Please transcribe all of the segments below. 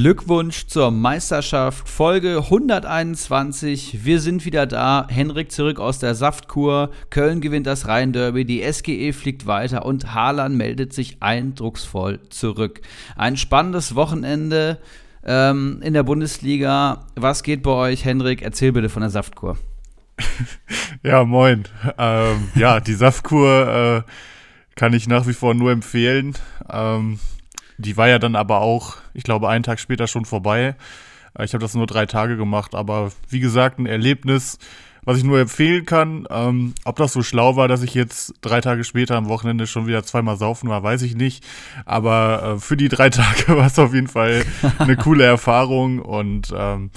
Glückwunsch zur Meisterschaft, Folge 121. Wir sind wieder da. Henrik zurück aus der Saftkur. Köln gewinnt das Rhein-Derby. Die SGE fliegt weiter und Haaland meldet sich eindrucksvoll zurück. Ein spannendes Wochenende ähm, in der Bundesliga. Was geht bei euch, Henrik? Erzähl bitte von der Saftkur. ja, moin. Ähm, ja, die Saftkur äh, kann ich nach wie vor nur empfehlen. Ähm, die war ja dann aber auch, ich glaube, einen Tag später schon vorbei. Äh, ich habe das nur drei Tage gemacht, aber wie gesagt, ein Erlebnis, was ich nur empfehlen kann. Ähm, ob das so schlau war, dass ich jetzt drei Tage später am Wochenende schon wieder zweimal saufen war, weiß ich nicht. Aber äh, für die drei Tage war es auf jeden Fall eine coole Erfahrung und ähm,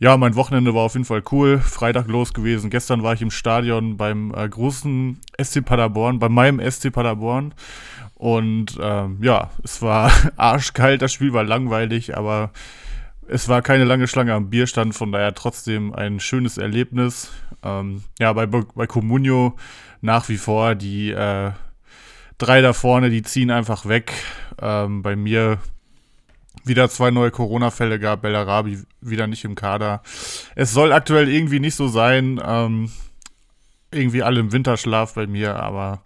ja, mein Wochenende war auf jeden Fall cool. Freitag los gewesen. Gestern war ich im Stadion beim äh, großen SC Paderborn, bei meinem SC Paderborn. Und ähm, ja, es war arschkalt, das Spiel war langweilig, aber es war keine lange Schlange am Bierstand, von daher trotzdem ein schönes Erlebnis. Ähm, ja, bei, bei Comunio nach wie vor die äh, drei da vorne, die ziehen einfach weg. Ähm, bei mir wieder zwei neue Corona-Fälle gab, Bellarabi wieder nicht im Kader. Es soll aktuell irgendwie nicht so sein. Ähm, irgendwie alle im Winterschlaf bei mir, aber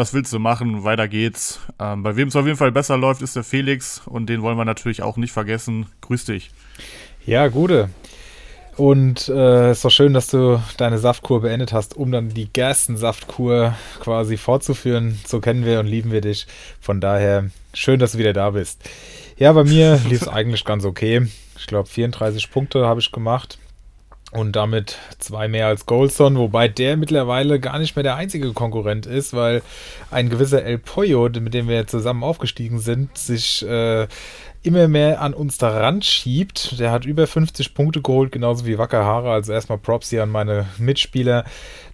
was willst du machen? Weiter geht's. Ähm, bei wem es auf jeden Fall besser läuft, ist der Felix und den wollen wir natürlich auch nicht vergessen. Grüß dich. Ja, gute. Und äh, ist doch schön, dass du deine Saftkur beendet hast, um dann die Gerstensaftkur quasi fortzuführen. So kennen wir und lieben wir dich. Von daher schön, dass du wieder da bist. Ja, bei mir lief es eigentlich ganz okay. Ich glaube, 34 Punkte habe ich gemacht und damit zwei mehr als Goldson, wobei der mittlerweile gar nicht mehr der einzige Konkurrent ist, weil ein gewisser El Pollo, mit dem wir zusammen aufgestiegen sind, sich äh, immer mehr an uns daran schiebt. Der hat über 50 Punkte geholt, genauso wie Wakahara. Also erstmal Props hier an meine Mitspieler.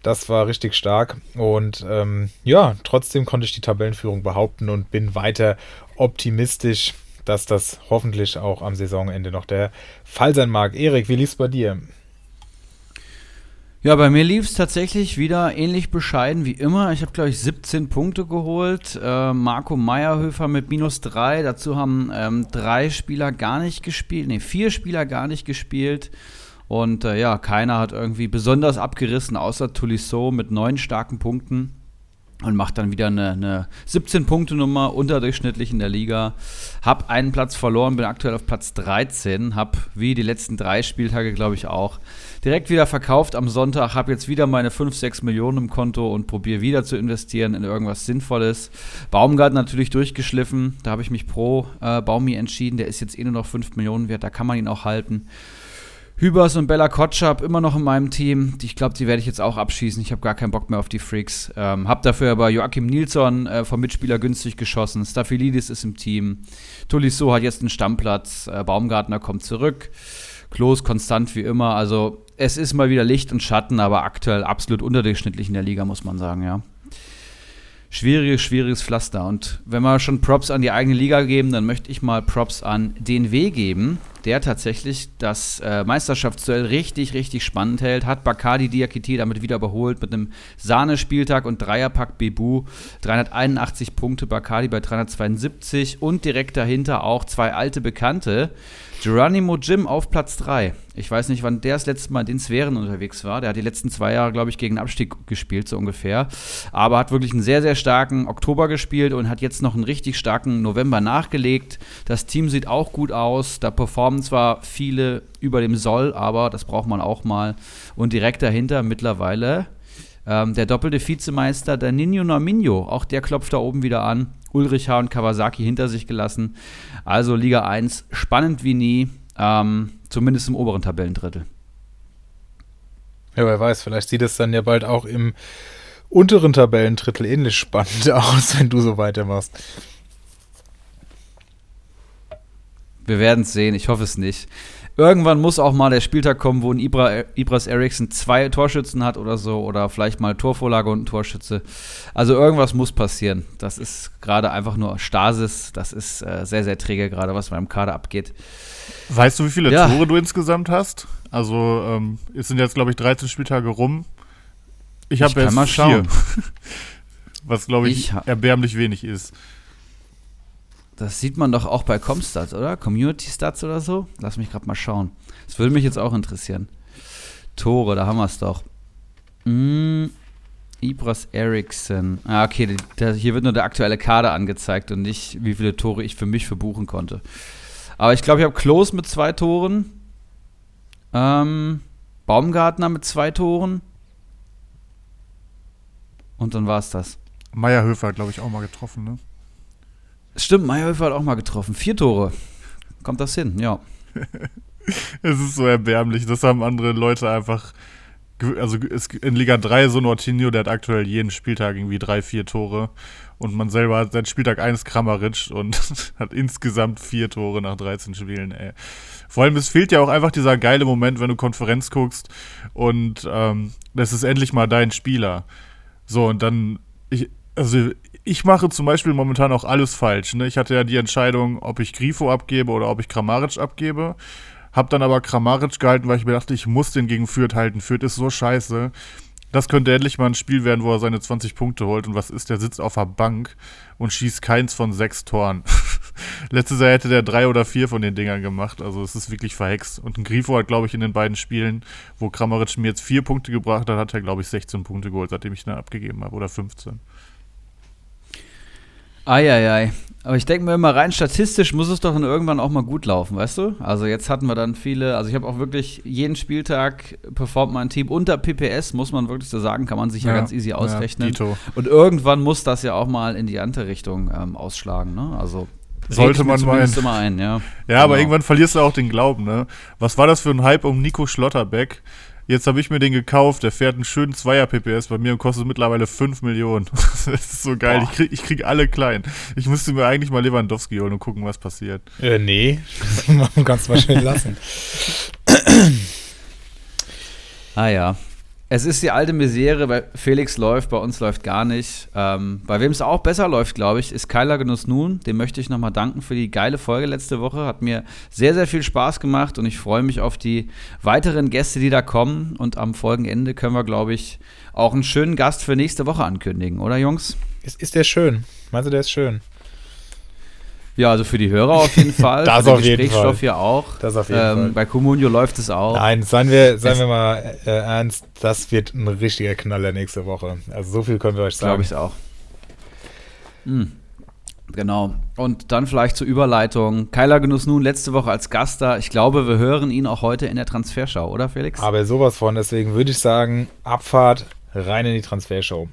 Das war richtig stark. Und ähm, ja, trotzdem konnte ich die Tabellenführung behaupten und bin weiter optimistisch, dass das hoffentlich auch am Saisonende noch der Fall sein mag. Erik, wie lief's bei dir? Ja, bei mir lief es tatsächlich wieder ähnlich bescheiden wie immer. Ich habe, glaube ich, 17 Punkte geholt. Äh, Marco Meierhöfer mit minus 3. Dazu haben ähm, drei Spieler gar nicht gespielt. Ne, vier Spieler gar nicht gespielt. Und äh, ja, keiner hat irgendwie besonders abgerissen, außer Tolisso mit neun starken Punkten und macht dann wieder eine, eine 17-Punkte-Nummer, unterdurchschnittlich in der Liga. Hab einen Platz verloren, bin aktuell auf Platz 13. Hab wie die letzten drei Spieltage, glaube ich, auch direkt wieder verkauft am Sonntag. Hab jetzt wieder meine 5, 6 Millionen im Konto und probiere wieder zu investieren in irgendwas Sinnvolles. Baumgart natürlich durchgeschliffen. Da habe ich mich pro äh, Baumi entschieden. Der ist jetzt eh nur noch 5 Millionen wert. Da kann man ihn auch halten. Hübers und Bella Kotschap immer noch in meinem Team. Ich glaube, die werde ich jetzt auch abschießen. Ich habe gar keinen Bock mehr auf die Freaks. Ähm, hab dafür aber Joachim Nilsson äh, vom Mitspieler günstig geschossen. Staphylidis ist im Team. Tolisso hat jetzt einen Stammplatz. Äh, Baumgartner kommt zurück. Klos konstant wie immer. Also es ist mal wieder Licht und Schatten, aber aktuell absolut unterdurchschnittlich in der Liga, muss man sagen, ja schwieriges, schwieriges Pflaster. Und wenn wir schon Props an die eigene Liga geben, dann möchte ich mal Props an den W geben, der tatsächlich das äh, Meisterschaftsduell richtig, richtig spannend hält. Hat Bacardi Diakite damit wieder überholt mit einem Sahnespieltag und Dreierpack Bebu. 381 Punkte, Bacardi bei 372 und direkt dahinter auch zwei alte Bekannte. Geronimo Jim auf Platz 3. Ich weiß nicht, wann der das letzte Mal in den Sphären unterwegs war. Der hat die letzten zwei Jahre, glaube ich, gegen Abstieg gespielt, so ungefähr. Aber hat wirklich einen sehr, sehr starken Oktober gespielt und hat jetzt noch einen richtig starken November nachgelegt. Das Team sieht auch gut aus. Da performen zwar viele über dem Soll, aber das braucht man auch mal. Und direkt dahinter mittlerweile ähm, der doppelte Vizemeister, der Nino Norminho. Auch der klopft da oben wieder an. Ulrich H. und Kawasaki hinter sich gelassen. Also Liga 1 spannend wie nie, ähm, zumindest im oberen Tabellendrittel. Ja, wer weiß, vielleicht sieht es dann ja bald auch im unteren Tabellendrittel ähnlich spannend aus, wenn du so weitermachst. Wir werden es sehen, ich hoffe es nicht. Irgendwann muss auch mal der Spieltag kommen, wo ein Ibra, Ibras Eriksson zwei Torschützen hat oder so, oder vielleicht mal Torvorlage und ein Torschütze. Also irgendwas muss passieren. Das ist gerade einfach nur Stasis. Das ist äh, sehr, sehr träge gerade, was beim Kader abgeht. Weißt du, wie viele ja. Tore du insgesamt hast? Also, ähm, es sind jetzt, glaube ich, 13 Spieltage rum. Ich habe jetzt mal schauen. Vier, was, glaube ich, ich erbärmlich wenig ist. Das sieht man doch auch bei Comstats, oder? Community Stats oder so? Lass mich gerade mal schauen. Das würde mich jetzt auch interessieren. Tore, da haben wir es doch. Mm, Ibras Eriksson. Ah, okay, die, der, hier wird nur der aktuelle Kader angezeigt und nicht, wie viele Tore ich für mich verbuchen konnte. Aber ich glaube, ich habe Klos mit zwei Toren. Ähm, Baumgartner mit zwei Toren. Und dann war es das. Meierhöfer glaube ich, auch mal getroffen, ne? Stimmt, Meierhöfer hat auch mal getroffen. Vier Tore. Kommt das hin, ja. es ist so erbärmlich. Das haben andere Leute einfach. Also in Liga 3 so Nortinho, der hat aktuell jeden Spieltag irgendwie drei, vier Tore. Und man selber hat seit Spieltag 1 Kramaric und hat insgesamt vier Tore nach 13 Spielen, ey. Vor allem, es fehlt ja auch einfach dieser geile Moment, wenn du Konferenz guckst und ähm, das ist endlich mal dein Spieler. So, und dann, ich, also ich mache zum Beispiel momentan auch alles falsch. Ne? Ich hatte ja die Entscheidung, ob ich Grifo abgebe oder ob ich Kramaric abgebe. Hab dann aber Kramaric gehalten, weil ich mir dachte, ich muss den gegen Fürth halten. Fürth ist so scheiße. Das könnte endlich mal ein Spiel werden, wo er seine 20 Punkte holt. Und was ist, der sitzt auf der Bank und schießt keins von sechs Toren. Letztes Jahr hätte der drei oder vier von den Dingern gemacht. Also es ist wirklich verhext. Und ein Grifo hat, glaube ich, in den beiden Spielen, wo Kramaric mir jetzt vier Punkte gebracht hat, hat er, glaube ich, 16 Punkte geholt, seitdem ich ihn abgegeben habe. Oder 15. Eieiei. Aber ich denke mir immer rein statistisch muss es doch dann irgendwann auch mal gut laufen, weißt du? Also jetzt hatten wir dann viele, also ich habe auch wirklich jeden Spieltag performt mein Team unter PPS, muss man wirklich so sagen, kann man sich ja, ja ganz easy ausrechnen. Ja, Und irgendwann muss das ja auch mal in die andere Richtung ähm, ausschlagen, ne? Also sollte man meinen. Immer ein, ja. ja, genau. aber irgendwann verlierst du auch den Glauben, ne? Was war das für ein Hype um Nico Schlotterbeck? Jetzt habe ich mir den gekauft, der fährt einen schönen Zweier-PPS bei mir und kostet mittlerweile 5 Millionen. das ist so geil. Ich krieg, ich krieg alle klein. Ich müsste mir eigentlich mal Lewandowski holen und gucken, was passiert. Äh, nee, kannst du mal schön lassen. ah ja. Es ist die alte Misere, bei Felix läuft, bei uns läuft gar nicht. Ähm, bei wem es auch besser läuft, glaube ich, ist Kyler Genuss Nun. Dem möchte ich nochmal danken für die geile Folge letzte Woche. Hat mir sehr, sehr viel Spaß gemacht und ich freue mich auf die weiteren Gäste, die da kommen. Und am Folgenende können wir, glaube ich, auch einen schönen Gast für nächste Woche ankündigen, oder Jungs? Ist, ist der schön? Meinst du, der ist schön? Ja, also für die Hörer auf jeden Fall. das für auf jeden Fall. hier auch. Das auf jeden ähm, Fall. Bei Comunio läuft es auch. Nein, seien wir, seien wir mal äh, ernst, das wird ein richtiger Knaller nächste Woche. Also so viel können wir euch sagen. Glaube ich auch. Hm. Genau. Und dann vielleicht zur Überleitung. Keiler Genuss nun letzte Woche als Gast da. Ich glaube, wir hören ihn auch heute in der Transferschau, oder Felix? Aber sowas von. Deswegen würde ich sagen, Abfahrt rein in die Transfershow.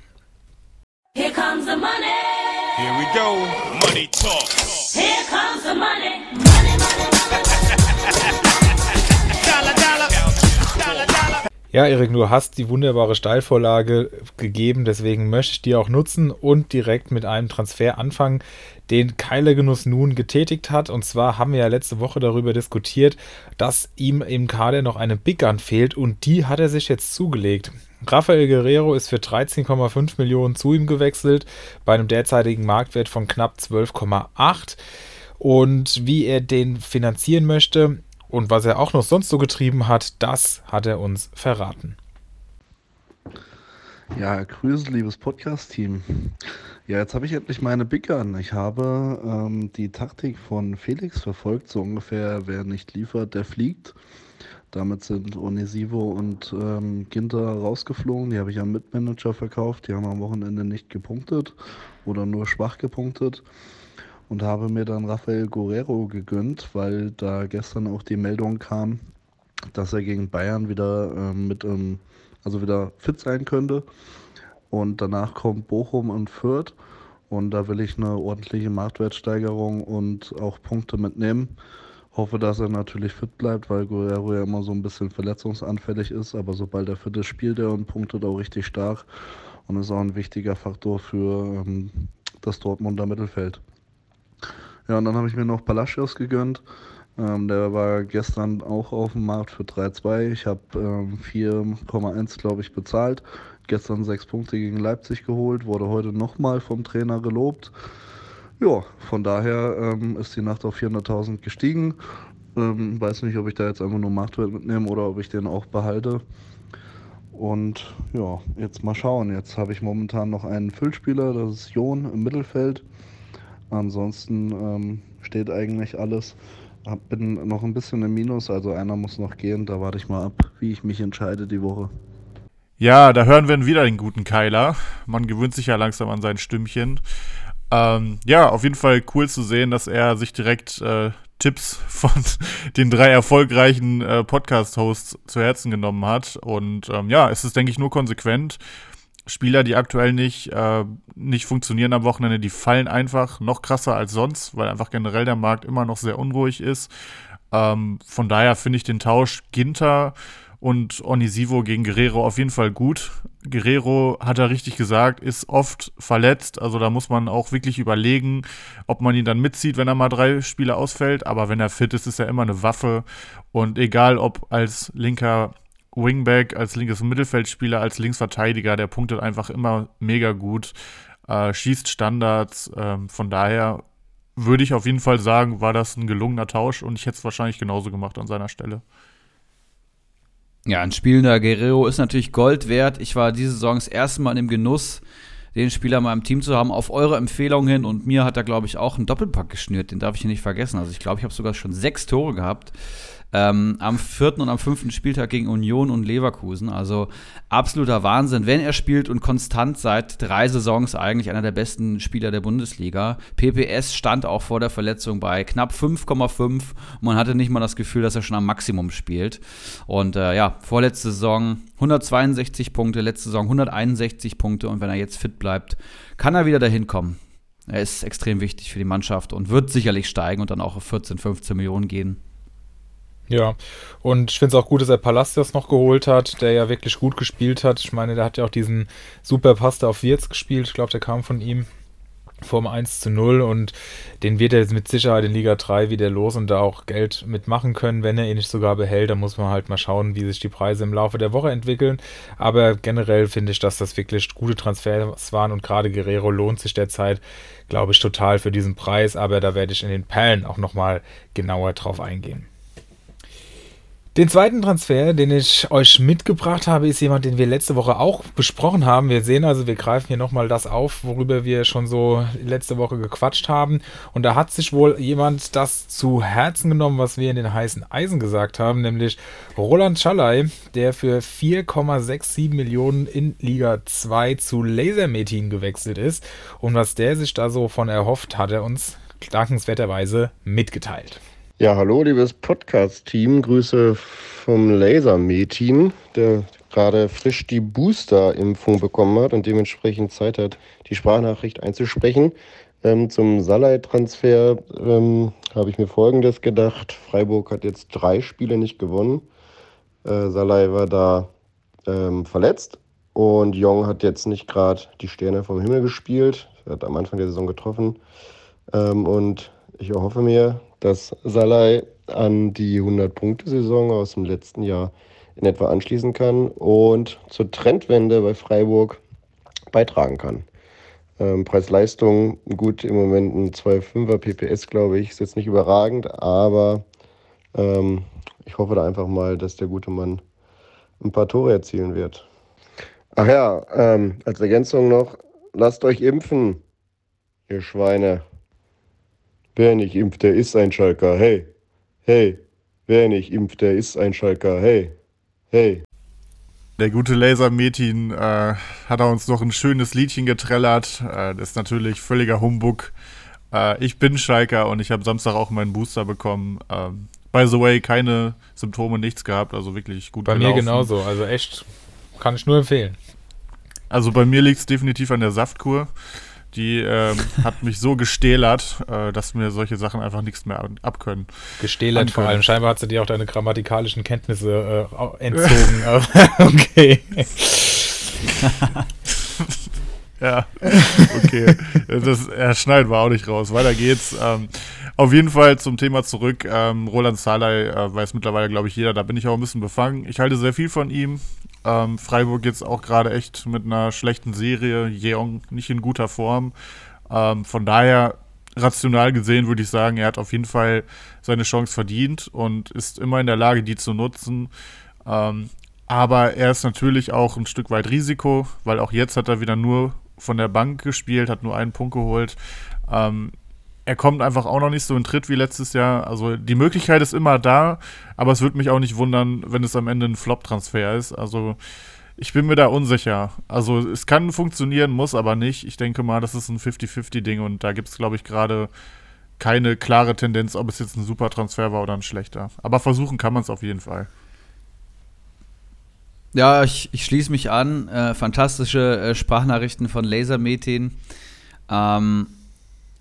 Here comes the money. Here we go. Money talk. Here comes the money. Money, money, money. Ja, Erik, du hast die wunderbare Steilvorlage gegeben, deswegen möchte ich die auch nutzen und direkt mit einem Transfer anfangen, den Keiler Genuss nun getätigt hat. Und zwar haben wir ja letzte Woche darüber diskutiert, dass ihm im Kader noch eine Big Gun fehlt und die hat er sich jetzt zugelegt. Rafael Guerrero ist für 13,5 Millionen zu ihm gewechselt, bei einem derzeitigen Marktwert von knapp 12,8. Und wie er den finanzieren möchte und was er auch noch sonst so getrieben hat, das hat er uns verraten. Ja, Grüße, liebes Podcast-Team. Ja, jetzt habe ich endlich meine Big Gun. Ich habe ähm, die Taktik von Felix verfolgt, so ungefähr, wer nicht liefert, der fliegt. Damit sind Onesivo und ähm, Ginter rausgeflogen. Die habe ich am Mitmanager verkauft. Die haben am Wochenende nicht gepunktet oder nur schwach gepunktet. Und habe mir dann Rafael Guerrero gegönnt, weil da gestern auch die Meldung kam, dass er gegen Bayern wieder ähm, mit ähm, also wieder fit sein könnte. Und danach kommt Bochum und Fürth. Und da will ich eine ordentliche Marktwertsteigerung und auch Punkte mitnehmen. Hoffe, dass er natürlich fit bleibt, weil Guerrero ja immer so ein bisschen verletzungsanfällig ist. Aber sobald er fit ist, spielt er und punktet auch richtig stark. Und ist auch ein wichtiger Faktor für ähm, das Dortmunder Mittelfeld. Ja, und dann habe ich mir noch Palacios gegönnt. Ähm, der war gestern auch auf dem Markt für 3,2. Ich habe ähm, 4,1, glaube ich, bezahlt. Gestern sechs Punkte gegen Leipzig geholt, wurde heute nochmal vom Trainer gelobt. Ja, von daher ähm, ist die Nacht auf 400.000 gestiegen. Ähm, weiß nicht, ob ich da jetzt einfach nur Marktwert mitnehme oder ob ich den auch behalte. Und ja, jetzt mal schauen. Jetzt habe ich momentan noch einen Füllspieler, das ist Jon im Mittelfeld. Ansonsten ähm, steht eigentlich alles. Hab, bin noch ein bisschen im Minus, also einer muss noch gehen. Da warte ich mal ab, wie ich mich entscheide die Woche. Ja, da hören wir wieder den guten Keiler. Man gewöhnt sich ja langsam an sein Stimmchen. Ähm, ja, auf jeden Fall cool zu sehen, dass er sich direkt äh, Tipps von den drei erfolgreichen äh, Podcast-Hosts zu Herzen genommen hat. Und ähm, ja, es ist, denke ich, nur konsequent. Spieler, die aktuell nicht, äh, nicht funktionieren am Wochenende, die fallen einfach noch krasser als sonst, weil einfach generell der Markt immer noch sehr unruhig ist. Ähm, von daher finde ich den Tausch Ginter und Onisivo gegen Guerrero auf jeden Fall gut. Guerrero, hat er richtig gesagt, ist oft verletzt. Also da muss man auch wirklich überlegen, ob man ihn dann mitzieht, wenn er mal drei Spiele ausfällt. Aber wenn er fit ist, ist er immer eine Waffe. Und egal ob als linker Wingback, als linkes Mittelfeldspieler, als Linksverteidiger, der punktet einfach immer mega gut, äh, schießt Standards. Äh, von daher würde ich auf jeden Fall sagen, war das ein gelungener Tausch und ich hätte es wahrscheinlich genauso gemacht an seiner Stelle. Ja, ein spielender Guerrero ist natürlich Gold wert. Ich war diese Saison das erste Mal im Genuss, den Spieler mal im Team zu haben, auf eure Empfehlung hin. Und mir hat er, glaube ich, auch einen Doppelpack geschnürt. Den darf ich nicht vergessen. Also ich glaube, ich habe sogar schon sechs Tore gehabt ähm, am vierten und am fünften Spieltag gegen Union und Leverkusen. Also absoluter Wahnsinn, wenn er spielt und konstant seit drei Saisons eigentlich einer der besten Spieler der Bundesliga. PPS stand auch vor der Verletzung bei knapp 5,5 man hatte nicht mal das Gefühl, dass er schon am Maximum spielt. Und äh, ja, vorletzte Saison 162 Punkte, letzte Saison 161 Punkte und wenn er jetzt fit bleibt, kann er wieder dahin kommen. Er ist extrem wichtig für die Mannschaft und wird sicherlich steigen und dann auch auf 14, 15 Millionen gehen. Ja, und ich finde es auch gut, dass er Palacios noch geholt hat, der ja wirklich gut gespielt hat. Ich meine, der hat ja auch diesen super Pasta auf Wirtz gespielt. Ich glaube, der kam von ihm vom 1 zu 0 und den wird er jetzt mit Sicherheit in Liga 3 wieder los und da auch Geld mitmachen können, wenn er ihn nicht sogar behält. Da muss man halt mal schauen, wie sich die Preise im Laufe der Woche entwickeln. Aber generell finde ich, dass das wirklich gute Transfers waren und gerade Guerrero lohnt sich derzeit, glaube ich, total für diesen Preis. Aber da werde ich in den Perlen auch nochmal genauer drauf eingehen. Den zweiten Transfer, den ich euch mitgebracht habe, ist jemand, den wir letzte Woche auch besprochen haben. Wir sehen also, wir greifen hier nochmal das auf, worüber wir schon so letzte Woche gequatscht haben. Und da hat sich wohl jemand das zu Herzen genommen, was wir in den heißen Eisen gesagt haben, nämlich Roland Schallei, der für 4,67 Millionen in Liga 2 zu Lasermetin gewechselt ist. Und was der sich da so von erhofft, hat er uns dankenswerterweise mitgeteilt. Ja, hallo, liebes Podcast-Team. Grüße vom Laser-Metin, der gerade frisch die Booster-Impfung bekommen hat und dementsprechend Zeit hat, die Sprachnachricht einzusprechen. Ähm, zum Salai-Transfer ähm, habe ich mir Folgendes gedacht. Freiburg hat jetzt drei Spiele nicht gewonnen. Äh, Salai war da ähm, verletzt und Jong hat jetzt nicht gerade die Sterne vom Himmel gespielt. Er hat am Anfang der Saison getroffen. Ähm, und ich erhoffe mir, dass Salai an die 100-Punkte-Saison aus dem letzten Jahr in etwa anschließen kann und zur Trendwende bei Freiburg beitragen kann. Ähm, Preis-Leistung, gut, im Moment ein 2,5er PPS, glaube ich, ist jetzt nicht überragend, aber ähm, ich hoffe da einfach mal, dass der gute Mann ein paar Tore erzielen wird. Ach ja, ähm, als Ergänzung noch, lasst euch impfen, ihr Schweine. Wer nicht impft, der ist ein Schalker. Hey, hey. Wer nicht impft, der ist ein Schalker. Hey, hey. Der gute Laser Metin äh, hat er uns noch ein schönes Liedchen getrellert. Äh, das ist natürlich völliger Humbug. Äh, ich bin Schalker und ich habe Samstag auch meinen Booster bekommen. Ähm, by the way, keine Symptome, nichts gehabt, also wirklich gut Bei gelaufen. mir genauso, also echt, kann ich nur empfehlen. Also bei mir liegt es definitiv an der Saftkur die ähm, hat mich so gestählert, äh, dass mir solche Sachen einfach nichts mehr abkönnen. Gestählert vor allem. Scheinbar hat sie dir auch deine grammatikalischen Kenntnisse äh, entzogen. okay. ja, okay. Das, er schneidet war auch nicht raus. Weiter geht's. Ähm, auf jeden Fall zum Thema zurück. Ähm, Roland Salai äh, weiß mittlerweile, glaube ich, jeder. Da bin ich auch ein bisschen befangen. Ich halte sehr viel von ihm. Ähm, Freiburg jetzt auch gerade echt mit einer schlechten Serie. Jeong nicht in guter Form. Ähm, von daher, rational gesehen, würde ich sagen, er hat auf jeden Fall seine Chance verdient und ist immer in der Lage, die zu nutzen. Ähm, aber er ist natürlich auch ein Stück weit Risiko, weil auch jetzt hat er wieder nur von der Bank gespielt, hat nur einen Punkt geholt. Ähm, er kommt einfach auch noch nicht so in Tritt wie letztes Jahr. Also die Möglichkeit ist immer da, aber es würde mich auch nicht wundern, wenn es am Ende ein Flop-Transfer ist. Also ich bin mir da unsicher. Also es kann funktionieren, muss aber nicht. Ich denke mal, das ist ein 50-50-Ding und da gibt es, glaube ich, gerade keine klare Tendenz, ob es jetzt ein super Transfer war oder ein schlechter. Aber versuchen kann man es auf jeden Fall. Ja, ich, ich schließe mich an. Äh, fantastische äh, Sprachnachrichten von Lasermetin. Ähm,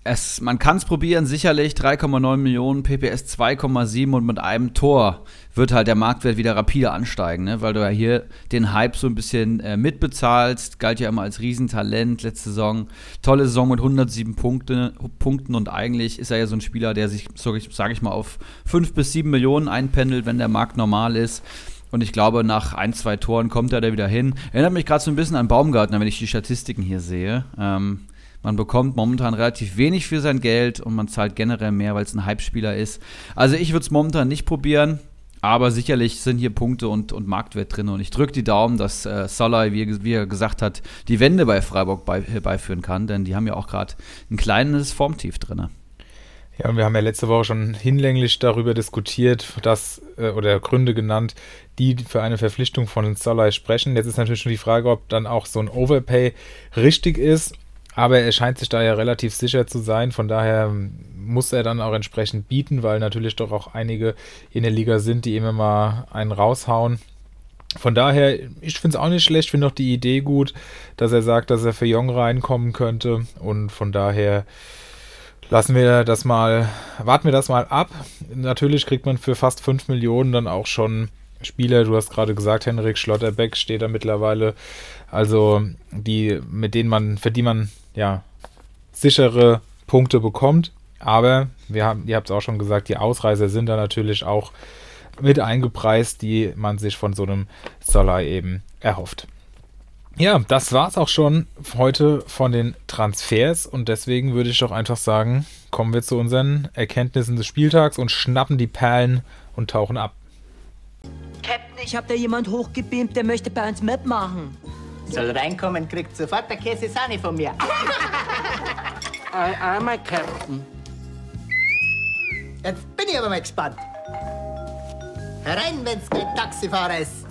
es, man kann es probieren, sicherlich 3,9 Millionen, PPS 2,7 und mit einem Tor wird halt der Marktwert wieder rapide ansteigen, ne? weil du ja hier den Hype so ein bisschen äh, mitbezahlst. Galt ja immer als Riesentalent letzte Saison. Tolle Saison mit 107 Punkte, Punkten und eigentlich ist er ja so ein Spieler, der sich, sage ich mal, auf 5 bis 7 Millionen einpendelt, wenn der Markt normal ist. Und ich glaube, nach ein, zwei Toren kommt er da wieder hin. Erinnert mich gerade so ein bisschen an Baumgartner, wenn ich die Statistiken hier sehe. Ähm, man bekommt momentan relativ wenig für sein Geld und man zahlt generell mehr, weil es ein Hype-Spieler ist. Also ich würde es momentan nicht probieren. Aber sicherlich sind hier Punkte und, und Marktwert drin. Und ich drücke die Daumen, dass äh, Solai, wie, wie, er gesagt hat, die Wende bei Freiburg bei, beiführen kann. Denn die haben ja auch gerade ein kleines Formtief drin. Ja, und wir haben ja letzte Woche schon hinlänglich darüber diskutiert, dass, äh, oder Gründe genannt, die für eine Verpflichtung von Solai sprechen. Jetzt ist natürlich schon die Frage, ob dann auch so ein Overpay richtig ist. Aber er scheint sich da ja relativ sicher zu sein. Von daher muss er dann auch entsprechend bieten, weil natürlich doch auch einige in der Liga sind, die immer mal einen raushauen. Von daher, ich finde es auch nicht schlecht, finde auch die Idee gut, dass er sagt, dass er für Jong reinkommen könnte. Und von daher lassen wir das mal, warten wir das mal ab. Natürlich kriegt man für fast 5 Millionen dann auch schon Spieler. Du hast gerade gesagt, Henrik Schlotterbeck steht da mittlerweile. Also die, mit denen man, für die man ja, sichere Punkte bekommt. Aber wir haben, ihr habt es auch schon gesagt, die Ausreißer sind da natürlich auch mit eingepreist, die man sich von so einem Solar eben erhofft. Ja, das war es auch schon heute von den Transfers und deswegen würde ich doch einfach sagen, kommen wir zu unseren Erkenntnissen des Spieltags und schnappen die Perlen und tauchen ab. Captain, ich habe da jemand hochgebeamt, der möchte bei uns mitmachen. Soll reinkommen, kriegt sofort der Käse Sahne von mir. I am a Captain. Jetzt bin ich aber mal gespannt. Herein, wenn's kein Taxifahrer ist.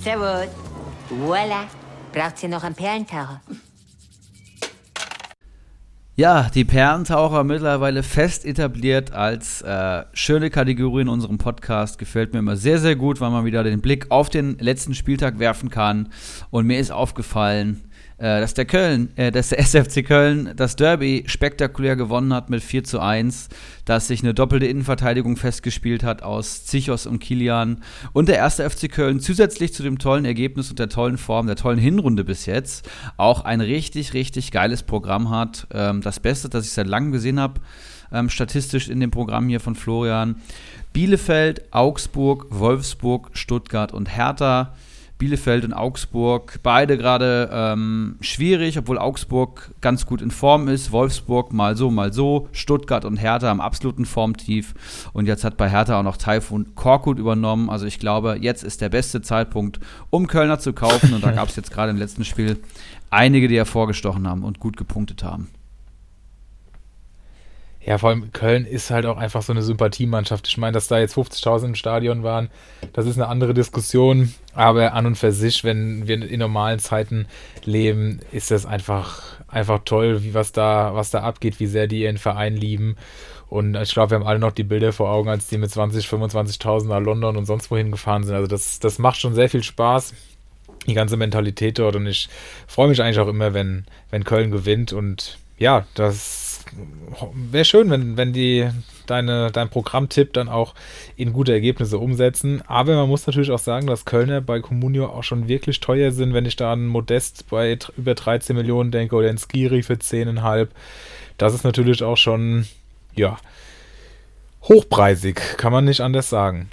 Servus. Voila. Braucht ihr noch einen Perlentaucher? Ja, die Perlentaucher mittlerweile fest etabliert als äh, schöne Kategorie in unserem Podcast. Gefällt mir immer sehr, sehr gut, weil man wieder den Blick auf den letzten Spieltag werfen kann. Und mir ist aufgefallen, dass der Köln, äh, dass der SFC Köln das Derby spektakulär gewonnen hat mit 4 zu 1, dass sich eine doppelte Innenverteidigung festgespielt hat aus Zichos und Kilian und der erste FC Köln zusätzlich zu dem tollen Ergebnis und der tollen Form, der tollen Hinrunde bis jetzt auch ein richtig, richtig geiles Programm hat. Ähm, das Beste, das ich seit langem gesehen habe, ähm, statistisch in dem Programm hier von Florian. Bielefeld, Augsburg, Wolfsburg, Stuttgart und Hertha. Bielefeld und Augsburg, beide gerade ähm, schwierig, obwohl Augsburg ganz gut in Form ist. Wolfsburg mal so, mal so. Stuttgart und Hertha am absoluten Formtief. Und jetzt hat bei Hertha auch noch Taifun Korkut übernommen. Also ich glaube, jetzt ist der beste Zeitpunkt, um Kölner zu kaufen. Und da gab es jetzt gerade im letzten Spiel einige, die hervorgestochen haben und gut gepunktet haben. Ja, vor allem Köln ist halt auch einfach so eine Sympathiemannschaft. Ich meine, dass da jetzt 50.000 im Stadion waren, das ist eine andere Diskussion. Aber an und für sich, wenn wir in normalen Zeiten leben, ist das einfach, einfach toll, wie was da, was da abgeht, wie sehr die ihren Verein lieben. Und ich glaube, wir haben alle noch die Bilder vor Augen, als die mit 20, 25.000 nach London und sonst wohin gefahren sind. Also das, das macht schon sehr viel Spaß die ganze Mentalität dort und ich freue mich eigentlich auch immer, wenn, wenn Köln gewinnt und ja, das wäre schön, wenn, wenn die deine, dein Programmtipp dann auch in gute Ergebnisse umsetzen. Aber man muss natürlich auch sagen, dass Kölner bei Comunio auch schon wirklich teuer sind, wenn ich da an Modest bei über 13 Millionen denke oder in Skiri für 10,5. Das ist natürlich auch schon, ja, hochpreisig, kann man nicht anders sagen.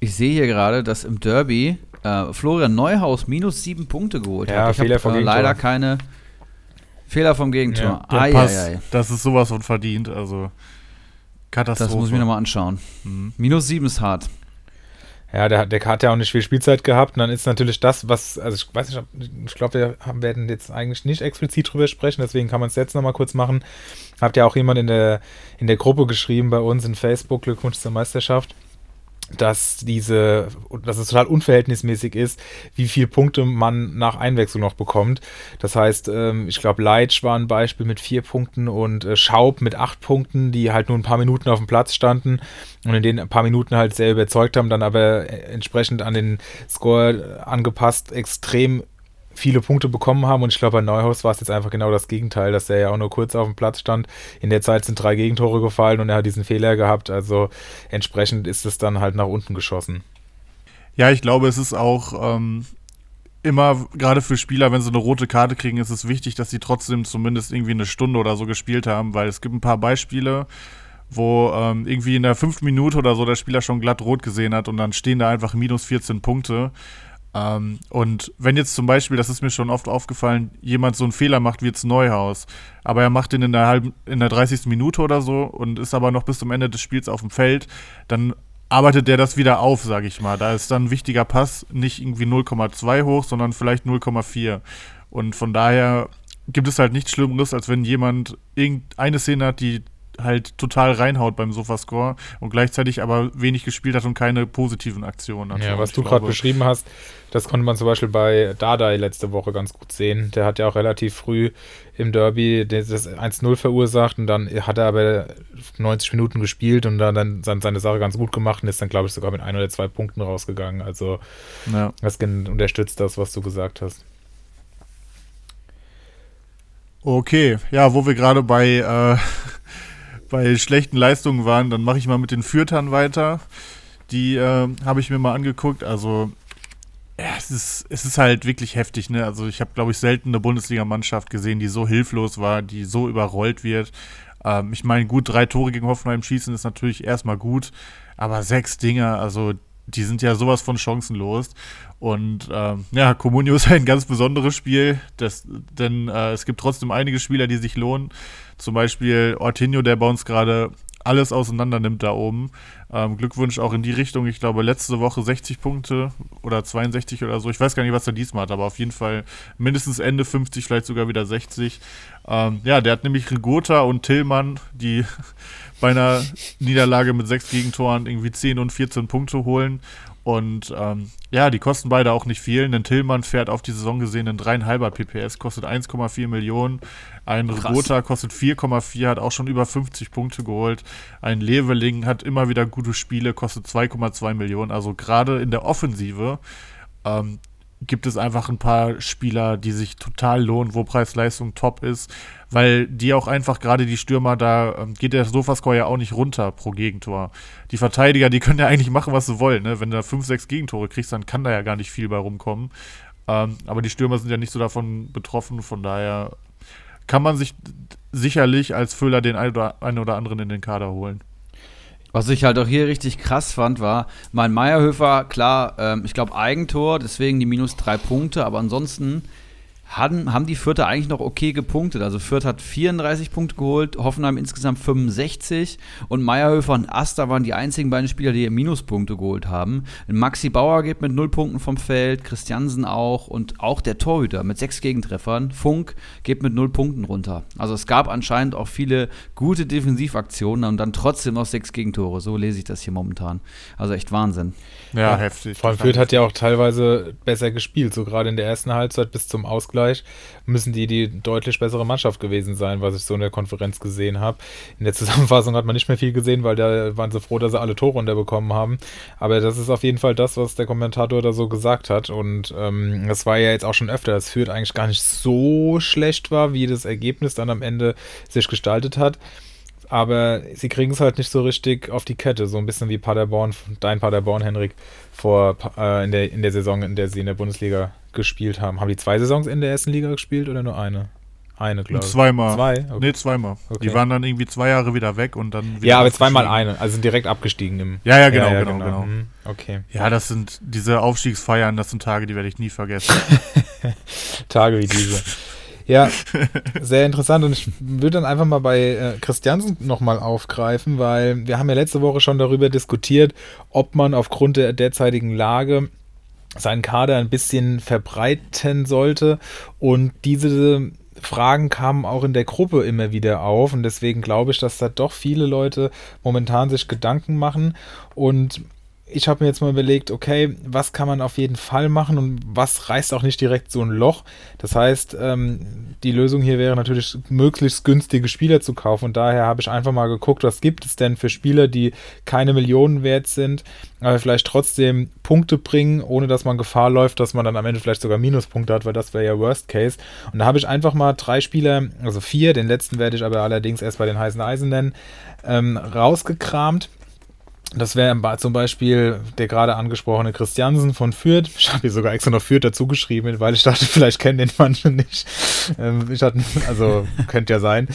Ich sehe hier gerade, dass im Derby äh, Florian Neuhaus minus sieben Punkte geholt ja, hat. Ich Fehler habe äh, leider keine Fehler vom Gegentor. Ja, der Pass, das ist sowas von verdient. Also Katastrophe. Das muss ich mir nochmal anschauen. Mhm. Minus sieben ist hart. Ja, der, der hat ja auch nicht viel Spielzeit gehabt. Und dann ist natürlich das, was, also ich weiß nicht, ich glaube, wir haben, werden jetzt eigentlich nicht explizit drüber sprechen, deswegen kann man es jetzt nochmal kurz machen. Habt ja auch jemand in der, in der Gruppe geschrieben bei uns in Facebook, Glückwunsch zur Meisterschaft dass diese, dass es total unverhältnismäßig ist, wie viele Punkte man nach Einwechslung noch bekommt. Das heißt, ähm, ich glaube, Leitsch war ein Beispiel mit vier Punkten und äh, Schaub mit acht Punkten, die halt nur ein paar Minuten auf dem Platz standen und in den paar Minuten halt sehr überzeugt haben, dann aber äh, entsprechend an den Score angepasst extrem viele Punkte bekommen haben. Und ich glaube, bei Neuhaus war es jetzt einfach genau das Gegenteil, dass er ja auch nur kurz auf dem Platz stand. In der Zeit sind drei Gegentore gefallen und er hat diesen Fehler gehabt. Also entsprechend ist es dann halt nach unten geschossen. Ja, ich glaube, es ist auch ähm, immer, gerade für Spieler, wenn sie eine rote Karte kriegen, ist es wichtig, dass sie trotzdem zumindest irgendwie eine Stunde oder so gespielt haben, weil es gibt ein paar Beispiele, wo ähm, irgendwie in der fünften Minute oder so der Spieler schon glatt rot gesehen hat und dann stehen da einfach minus 14 Punkte. Ähm, und wenn jetzt zum Beispiel, das ist mir schon oft aufgefallen, jemand so einen Fehler macht wie jetzt Neuhaus, aber er macht den in der halben, in der 30. Minute oder so und ist aber noch bis zum Ende des Spiels auf dem Feld, dann arbeitet der das wieder auf, sage ich mal. Da ist dann ein wichtiger Pass nicht irgendwie 0,2 hoch, sondern vielleicht 0,4. Und von daher gibt es halt nichts Schlimmeres, als wenn jemand irgendeine Szene hat, die halt total reinhaut beim Sofascore und gleichzeitig aber wenig gespielt hat und keine positiven Aktionen. Also ja, was du gerade beschrieben hast, das konnte man zum Beispiel bei Dardai letzte Woche ganz gut sehen. Der hat ja auch relativ früh im Derby das 1-0 verursacht und dann hat er aber 90 Minuten gespielt und dann, dann seine Sache ganz gut gemacht und ist dann, glaube ich, sogar mit ein oder zwei Punkten rausgegangen. Also ja. das unterstützt das, was du gesagt hast. Okay, ja, wo wir gerade bei äh, bei schlechten Leistungen waren, dann mache ich mal mit den Fürtern weiter. Die äh, habe ich mir mal angeguckt. Also, ja, es ist, es ist halt wirklich heftig, ne? Also, ich habe, glaube ich, selten eine Bundesligamannschaft gesehen, die so hilflos war, die so überrollt wird. Ähm, ich meine, gut, drei Tore gegen Hoffenheim schießen ist natürlich erstmal gut, aber sechs Dinger, also die sind ja sowas von chancenlos. Und ähm, ja, Comunio ist ein ganz besonderes Spiel, das, denn äh, es gibt trotzdem einige Spieler, die sich lohnen. Zum Beispiel Ortinho, der bei uns gerade alles auseinander nimmt da oben. Ähm, Glückwunsch auch in die Richtung. Ich glaube, letzte Woche 60 Punkte oder 62 oder so. Ich weiß gar nicht, was er diesmal hat, aber auf jeden Fall mindestens Ende 50, vielleicht sogar wieder 60. Ähm, ja, der hat nämlich Rigota und Tillmann, die bei einer Niederlage mit sechs Gegentoren irgendwie 10 und 14 Punkte holen. Und ähm, ja, die kosten beide auch nicht viel. Ein Tillmann fährt auf die Saison gesehen einen 3,5er PPS, kostet 1,4 Millionen. Ein Rogota kostet 4,4, hat auch schon über 50 Punkte geholt. Ein Leveling hat immer wieder gute Spiele, kostet 2,2 Millionen. Also gerade in der Offensive ähm, gibt es einfach ein paar Spieler, die sich total lohnen, wo Preis-Leistung top ist, weil die auch einfach gerade die Stürmer, da ähm, geht der Sofascore ja auch nicht runter pro Gegentor. Die Verteidiger, die können ja eigentlich machen, was sie wollen. Ne? Wenn du da 5, 6 Gegentore kriegst, dann kann da ja gar nicht viel bei rumkommen. Ähm, aber die Stürmer sind ja nicht so davon betroffen, von daher kann man sich sicherlich als Füller den einen oder, einen oder anderen in den Kader holen. Was ich halt auch hier richtig krass fand, war, mein Meierhöfer, klar, ähm, ich glaube Eigentor, deswegen die minus drei Punkte, aber ansonsten haben, haben die Fürther eigentlich noch okay gepunktet. Also Fürth hat 34 Punkte geholt, Hoffenheim insgesamt 65 und Meierhöfer und Asta waren die einzigen beiden Spieler, die Minuspunkte geholt haben. Maxi Bauer geht mit 0 Punkten vom Feld, Christiansen auch und auch der Torhüter mit 6 Gegentreffern, Funk, geht mit 0 Punkten runter. Also es gab anscheinend auch viele gute Defensivaktionen und dann trotzdem noch 6 Gegentore. So lese ich das hier momentan. Also echt Wahnsinn. Ja, ja heftig. Vor allem Fürth hat ja auch teilweise besser gespielt, so gerade in der ersten Halbzeit bis zum Ausgleich Ausgleich, müssen die die deutlich bessere Mannschaft gewesen sein, was ich so in der Konferenz gesehen habe. In der Zusammenfassung hat man nicht mehr viel gesehen, weil da waren sie froh, dass sie alle Tore unterbekommen haben. Aber das ist auf jeden Fall das, was der Kommentator da so gesagt hat. Und ähm, das war ja jetzt auch schon öfter, dass Fürth eigentlich gar nicht so schlecht war, wie das Ergebnis dann am Ende sich gestaltet hat aber sie kriegen es halt nicht so richtig auf die Kette, so ein bisschen wie Paderborn, dein Paderborn, Henrik, vor äh, in, der, in der Saison, in der sie in der Bundesliga gespielt haben. Haben die zwei Saisons in der ersten Liga gespielt oder nur eine? Eine, glaube ich. Zweimal. Zwei? Okay. Nee, zweimal. Okay. Die waren dann irgendwie zwei Jahre wieder weg und dann wieder. Ja, aber zweimal eine, also sind direkt abgestiegen im. Ja, ja, genau, ja, ja, genau, genau. genau. Mhm. Okay. Ja, das sind diese Aufstiegsfeiern, das sind Tage, die werde ich nie vergessen. Tage wie diese. Ja, sehr interessant. Und ich würde dann einfach mal bei äh, Christiansen nochmal aufgreifen, weil wir haben ja letzte Woche schon darüber diskutiert, ob man aufgrund der derzeitigen Lage seinen Kader ein bisschen verbreiten sollte. Und diese Fragen kamen auch in der Gruppe immer wieder auf. Und deswegen glaube ich, dass da doch viele Leute momentan sich Gedanken machen. Und ich habe mir jetzt mal überlegt, okay, was kann man auf jeden Fall machen und was reißt auch nicht direkt so ein Loch. Das heißt, ähm, die Lösung hier wäre natürlich, möglichst günstige Spieler zu kaufen. Und daher habe ich einfach mal geguckt, was gibt es denn für Spieler, die keine Millionen wert sind, aber vielleicht trotzdem Punkte bringen, ohne dass man Gefahr läuft, dass man dann am Ende vielleicht sogar Minuspunkte hat, weil das wäre ja Worst Case. Und da habe ich einfach mal drei Spieler, also vier, den letzten werde ich aber allerdings erst bei den heißen Eisen nennen, ähm, rausgekramt das wäre zum Beispiel der gerade angesprochene Christiansen von Fürth. Ich habe hier sogar extra noch Fürth dazu geschrieben, weil ich dachte, vielleicht kennen den manche nicht. Ähm, ich hatte, also könnte ja sein.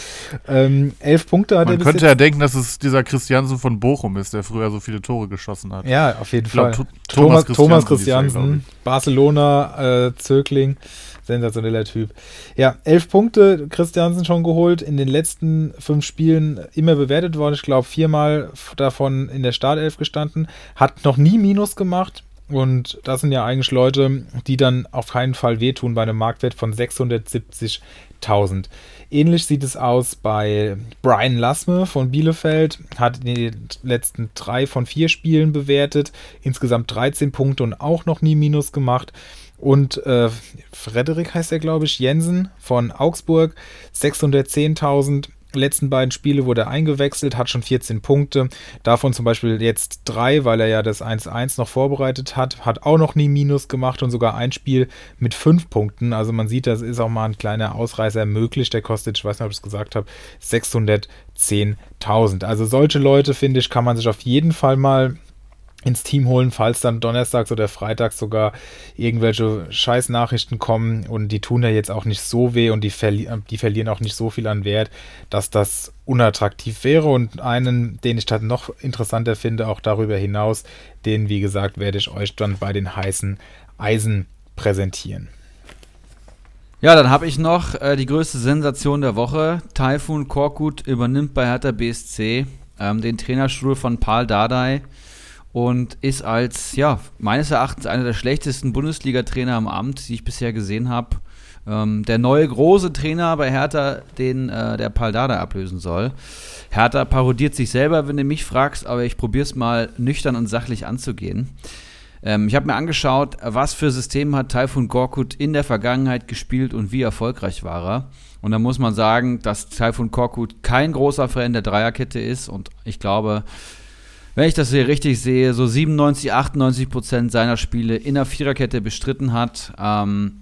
Ähm, elf Punkte hat Man er bis könnte ja denken, dass es dieser Christiansen von Bochum ist, der früher so viele Tore geschossen hat. Ja, auf jeden Ich glaub, Fall. Th- Thomas, Thomas Christiansen Christiansen, Barcelona, äh, Zögling, sensationeller Typ. Ja, elf Punkte Christiansen schon geholt, in den letzten fünf Spielen immer bewertet worden. Ich glaube, viermal davon in der Startelf gestanden, hat noch nie Minus gemacht. Und das sind ja eigentlich Leute, die dann auf keinen Fall wehtun bei einem Marktwert von 670.000. Ähnlich sieht es aus bei Brian Lassme von Bielefeld, hat in den letzten drei von vier Spielen bewertet, insgesamt 13 Punkte und auch noch nie Minus gemacht. Und äh, Frederik heißt er, glaube ich, Jensen von Augsburg, 610.000. Letzten beiden Spiele wurde er eingewechselt, hat schon 14 Punkte. Davon zum Beispiel jetzt drei, weil er ja das 1-1 noch vorbereitet hat. Hat auch noch nie Minus gemacht und sogar ein Spiel mit fünf Punkten. Also man sieht, das ist auch mal ein kleiner Ausreißer möglich. Der kostet, ich weiß nicht, ob ich es gesagt habe, 610.000. Also solche Leute, finde ich, kann man sich auf jeden Fall mal ins Team holen, falls dann donnerstags oder freitags sogar irgendwelche Scheißnachrichten kommen und die tun ja jetzt auch nicht so weh und die, verli die verlieren auch nicht so viel an Wert, dass das unattraktiv wäre und einen, den ich dann noch interessanter finde, auch darüber hinaus, den, wie gesagt, werde ich euch dann bei den heißen Eisen präsentieren. Ja, dann habe ich noch äh, die größte Sensation der Woche. Taifun Korkut übernimmt bei Hertha BSC ähm, den Trainerstuhl von Paul Dardai und ist als, ja, meines Erachtens einer der schlechtesten Bundesliga-Trainer am Amt, die ich bisher gesehen habe. Ähm, der neue große Trainer bei Hertha, den äh, der Paul Dardai ablösen soll. Hertha parodiert sich selber, wenn du mich fragst, aber ich probiere es mal nüchtern und sachlich anzugehen. Ähm, ich habe mir angeschaut, was für Systeme hat Taifun Korkut in der Vergangenheit gespielt und wie erfolgreich war er. Und da muss man sagen, dass Taifun Korkut kein großer Fan der Dreierkette ist und ich glaube, wenn ich das hier richtig sehe, so 97, 98 Prozent seiner Spiele in der Viererkette bestritten hat. Ähm,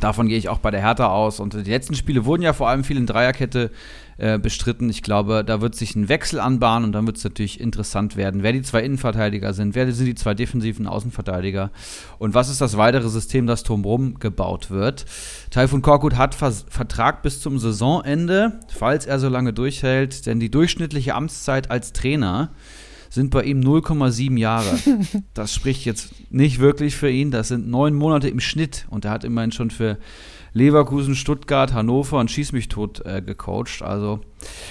davon gehe ich auch bei der Hertha aus. Und die letzten Spiele wurden ja vor allem viel in Dreierkette äh, bestritten. Ich glaube, da wird sich ein Wechsel anbahnen und dann wird es natürlich interessant werden, wer die zwei Innenverteidiger sind, wer sind die zwei defensiven Außenverteidiger und was ist das weitere System, das drumherum gebaut wird. Taifun Korkut hat Vers Vertrag bis zum Saisonende, falls er so lange durchhält, denn die durchschnittliche Amtszeit als Trainer sind bei ihm 0,7 Jahre. Das spricht jetzt nicht wirklich für ihn. Das sind neun Monate im Schnitt. Und er hat immerhin schon für Leverkusen, Stuttgart, Hannover und Schieß mich tot äh, gecoacht. Also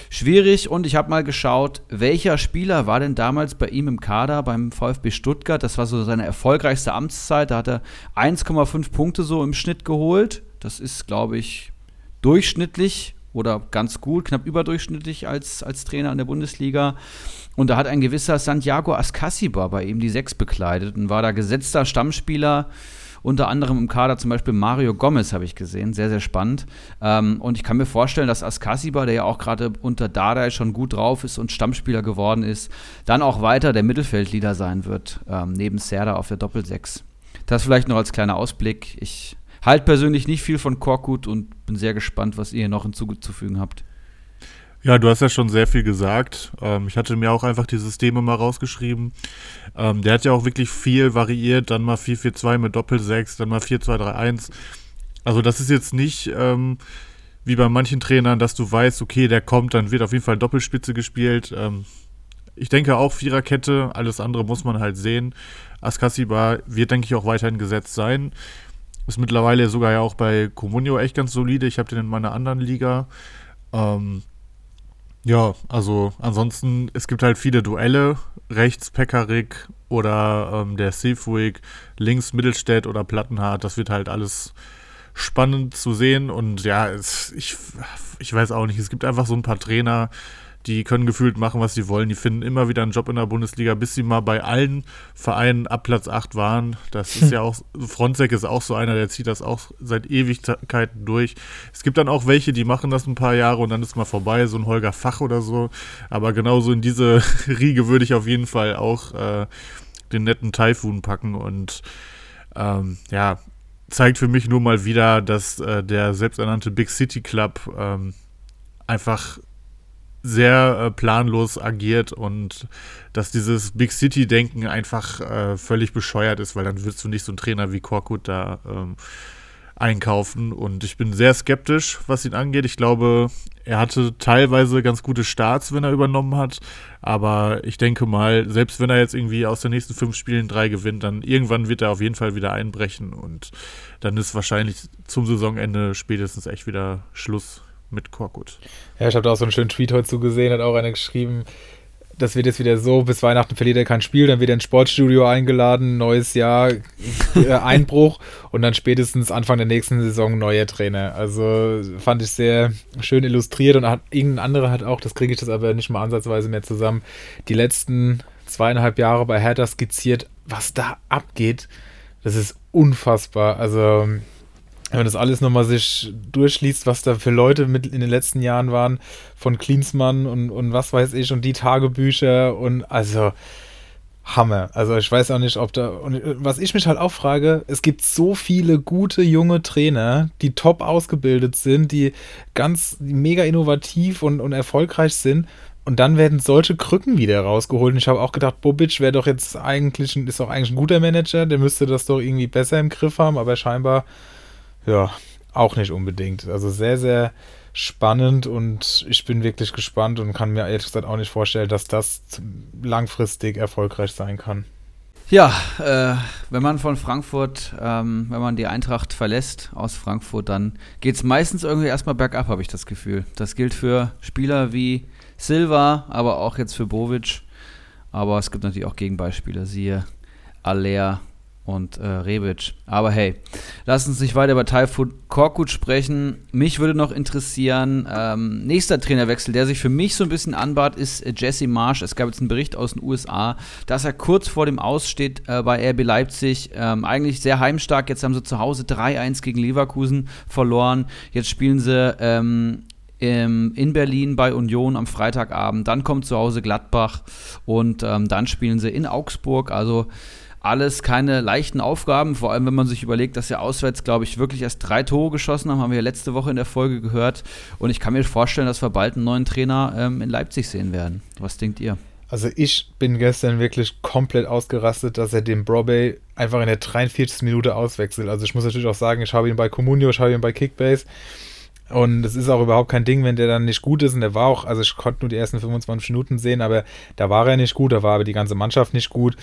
schwierig. Und ich habe mal geschaut, welcher Spieler war denn damals bei ihm im Kader beim VfB Stuttgart? Das war so seine erfolgreichste Amtszeit. Da hat er 1,5 Punkte so im Schnitt geholt. Das ist, glaube ich, durchschnittlich oder ganz gut, knapp überdurchschnittlich als, als Trainer in der Bundesliga. Und da hat ein gewisser Santiago Ascasiba bei ihm die Sechs bekleidet und war da gesetzter Stammspieler. Unter anderem im Kader zum Beispiel Mario Gomez habe ich gesehen, sehr, sehr spannend. Ähm, und ich kann mir vorstellen, dass Ascasiba, der ja auch gerade unter Dardai schon gut drauf ist und Stammspieler geworden ist, dann auch weiter der Mittelfeldleader sein wird, ähm, neben Serda auf der Doppelsechs. Das vielleicht noch als kleiner Ausblick. Ich halte persönlich nicht viel von Korkut und bin sehr gespannt, was ihr noch hinzuzufügen habt. Ja, du hast ja schon sehr viel gesagt. Ähm, ich hatte mir auch einfach die Systeme mal rausgeschrieben. Ähm, der hat ja auch wirklich viel variiert, dann mal 4-4-2 mit Doppel-6, dann mal 4-2-3-1. Also das ist jetzt nicht ähm, wie bei manchen Trainern, dass du weißt, okay, der kommt, dann wird auf jeden Fall Doppelspitze gespielt. Ähm, ich denke auch Viererkette, alles andere muss man halt sehen. Askasiba wird, denke ich, auch weiterhin gesetzt sein. Ist mittlerweile sogar ja auch bei Comunio echt ganz solide. Ich habe den in meiner anderen Liga. Ähm, ja, also ansonsten, es gibt halt viele Duelle. Rechts Pekarik oder ähm, der Seafuig, links Mittelstädt oder Plattenhardt. Das wird halt alles spannend zu sehen. Und ja, es, ich, ich weiß auch nicht. Es gibt einfach so ein paar Trainer, die können gefühlt machen, was sie wollen. Die finden immer wieder einen Job in der Bundesliga, bis sie mal bei allen Vereinen ab Platz 8 waren. Das ist ja auch, Fronzek ist auch so einer, der zieht das auch seit Ewigkeiten durch. Es gibt dann auch welche, die machen das ein paar Jahre und dann ist mal vorbei, so ein Holger Fach oder so. Aber genauso in diese Riege würde ich auf jeden Fall auch äh, den netten Typhoon packen und ähm, ja, zeigt für mich nur mal wieder, dass äh, der selbsternannte Big City Club ähm, einfach sehr äh, planlos agiert und dass dieses Big City-Denken einfach äh, völlig bescheuert ist, weil dann würdest du nicht so einen Trainer wie Korkut da ähm, einkaufen. Und ich bin sehr skeptisch, was ihn angeht. Ich glaube, er hatte teilweise ganz gute Starts, wenn er übernommen hat. Aber ich denke mal, selbst wenn er jetzt irgendwie aus den nächsten fünf Spielen drei gewinnt, dann irgendwann wird er auf jeden Fall wieder einbrechen. Und dann ist wahrscheinlich zum Saisonende spätestens echt wieder Schluss mit Korkut. Ja, ich habe da auch so einen schönen Tweet heute zugesehen, hat auch einer geschrieben, das wird jetzt wieder so, bis Weihnachten verliert er kein Spiel, dann wird er ins Sportstudio eingeladen, neues Jahr, äh, Einbruch und dann spätestens Anfang der nächsten Saison neuer Trainer. Also fand ich sehr schön illustriert und hat, irgendein anderer hat auch, das kriege ich das aber nicht mal ansatzweise mehr zusammen, die letzten zweieinhalb Jahre bei Hertha skizziert, was da abgeht. Das ist unfassbar. Also wenn man das alles nochmal sich durchliest, was da für Leute mit in den letzten Jahren waren, von Klinsmann und, und was weiß ich, und die Tagebücher und also Hammer. Also ich weiß auch nicht, ob da. Und was ich mich halt auch frage, es gibt so viele gute junge Trainer, die top ausgebildet sind, die ganz mega innovativ und, und erfolgreich sind. Und dann werden solche Krücken wieder rausgeholt. Und ich habe auch gedacht, Bobic wäre doch jetzt eigentlich, ist doch eigentlich ein guter Manager, der müsste das doch irgendwie besser im Griff haben, aber scheinbar ja, auch nicht unbedingt. Also sehr, sehr spannend und ich bin wirklich gespannt und kann mir ehrlich gesagt auch nicht vorstellen, dass das langfristig erfolgreich sein kann. Ja, äh, wenn man von Frankfurt, ähm, wenn man die Eintracht verlässt aus Frankfurt, dann geht es meistens irgendwie erstmal bergab, habe ich das Gefühl. Das gilt für Spieler wie Silva, aber auch jetzt für Bovic. Aber es gibt natürlich auch Gegenbeispiele, siehe Aller und äh, Rebic. Aber hey, lass uns nicht weiter über Typhoon Korkut sprechen. Mich würde noch interessieren, ähm, nächster Trainerwechsel, der sich für mich so ein bisschen anbahnt, ist äh, Jesse Marsch. Es gab jetzt einen Bericht aus den USA, dass er kurz vor dem Aussteht äh, bei RB Leipzig. Ähm, eigentlich sehr heimstark. Jetzt haben sie zu Hause 3-1 gegen Leverkusen verloren. Jetzt spielen sie ähm, in Berlin bei Union am Freitagabend. Dann kommt zu Hause Gladbach und ähm, dann spielen sie in Augsburg. Also alles keine leichten Aufgaben, vor allem wenn man sich überlegt, dass sie auswärts, glaube ich, wirklich erst drei Tore geschossen haben, haben wir ja letzte Woche in der Folge gehört. Und ich kann mir vorstellen, dass wir bald einen neuen Trainer ähm, in Leipzig sehen werden. Was denkt ihr? Also ich bin gestern wirklich komplett ausgerastet, dass er den Broby einfach in der 43. Minute auswechselt. Also ich muss natürlich auch sagen, ich habe ihn bei Comunio, ich habe ihn bei Kickbase und es ist auch überhaupt kein Ding, wenn der dann nicht gut ist. Und der war auch, also ich konnte nur die ersten 25 Minuten sehen, aber da war er nicht gut, da war aber die ganze Mannschaft nicht gut.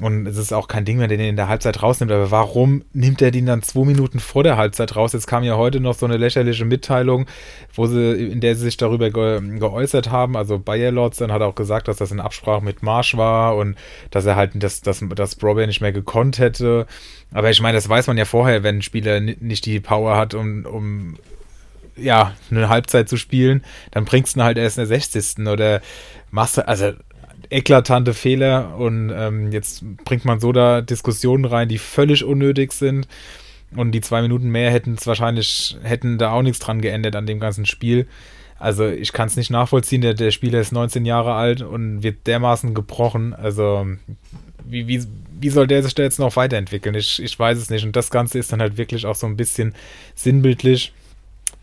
Und es ist auch kein Ding, wenn der den in der Halbzeit rausnimmt. Aber warum nimmt er den dann zwei Minuten vor der Halbzeit raus? Jetzt kam ja heute noch so eine lächerliche Mitteilung, wo sie, in der sie sich darüber ge geäußert haben. Also Bayer Lords dann hat auch gesagt, dass das in Absprache mit Marsch war und dass er halt das, das, das Brober nicht mehr gekonnt hätte. Aber ich meine, das weiß man ja vorher, wenn ein Spieler nicht die Power hat, um, um ja, eine Halbzeit zu spielen, dann bringst du ihn halt erst in der 60. oder machst du, also eklatante Fehler und ähm, jetzt bringt man so da Diskussionen rein, die völlig unnötig sind und die zwei Minuten mehr hätten es wahrscheinlich, hätten da auch nichts dran geändert an dem ganzen Spiel. Also ich kann es nicht nachvollziehen, der, der Spieler ist 19 Jahre alt und wird dermaßen gebrochen. Also wie, wie, wie soll der sich da jetzt noch weiterentwickeln? Ich, ich weiß es nicht. Und das Ganze ist dann halt wirklich auch so ein bisschen sinnbildlich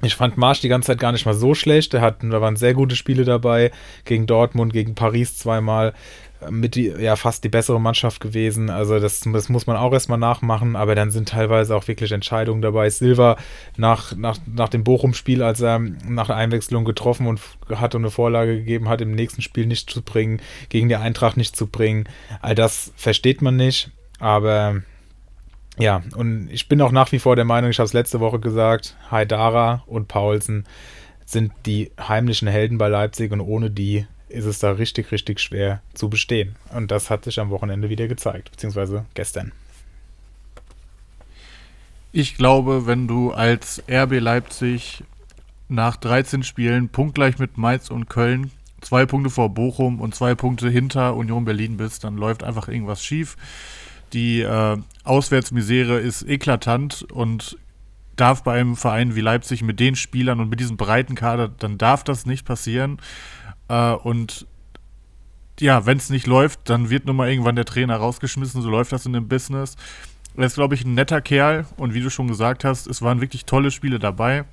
ich fand Marsch die ganze Zeit gar nicht mal so schlecht. Er hat, da waren sehr gute Spiele dabei. Gegen Dortmund, gegen Paris zweimal. Äh, mit die, ja, fast die bessere Mannschaft gewesen. Also, das, das muss man auch erstmal nachmachen. Aber dann sind teilweise auch wirklich Entscheidungen dabei. Silva nach, nach, nach dem Bochum-Spiel, als er nach der Einwechslung getroffen und hat und eine Vorlage gegeben hat, im nächsten Spiel nicht zu bringen, gegen die Eintracht nicht zu bringen. All das versteht man nicht. Aber Ja, und ich bin auch nach wie vor der Meinung, ich habe es letzte Woche gesagt, Haidara und Paulsen sind die heimlichen Helden bei Leipzig und ohne die ist es da richtig, richtig schwer zu bestehen. Und das hat sich am Wochenende wieder gezeigt, beziehungsweise gestern. Ich glaube, wenn du als RB Leipzig nach 13 Spielen punktgleich mit Mainz und Köln zwei Punkte vor Bochum und zwei Punkte hinter Union Berlin bist, dann läuft einfach irgendwas schief. Die äh, Auswärtsmisere ist eklatant und darf bei einem Verein wie Leipzig mit den Spielern und mit diesem breiten Kader, dann darf das nicht passieren. Äh, und ja, wenn es nicht läuft, dann wird nun mal irgendwann der Trainer rausgeschmissen. So läuft das in dem Business. Er ist, glaube ich, ein netter Kerl und wie du schon gesagt hast, es waren wirklich tolle Spiele dabei.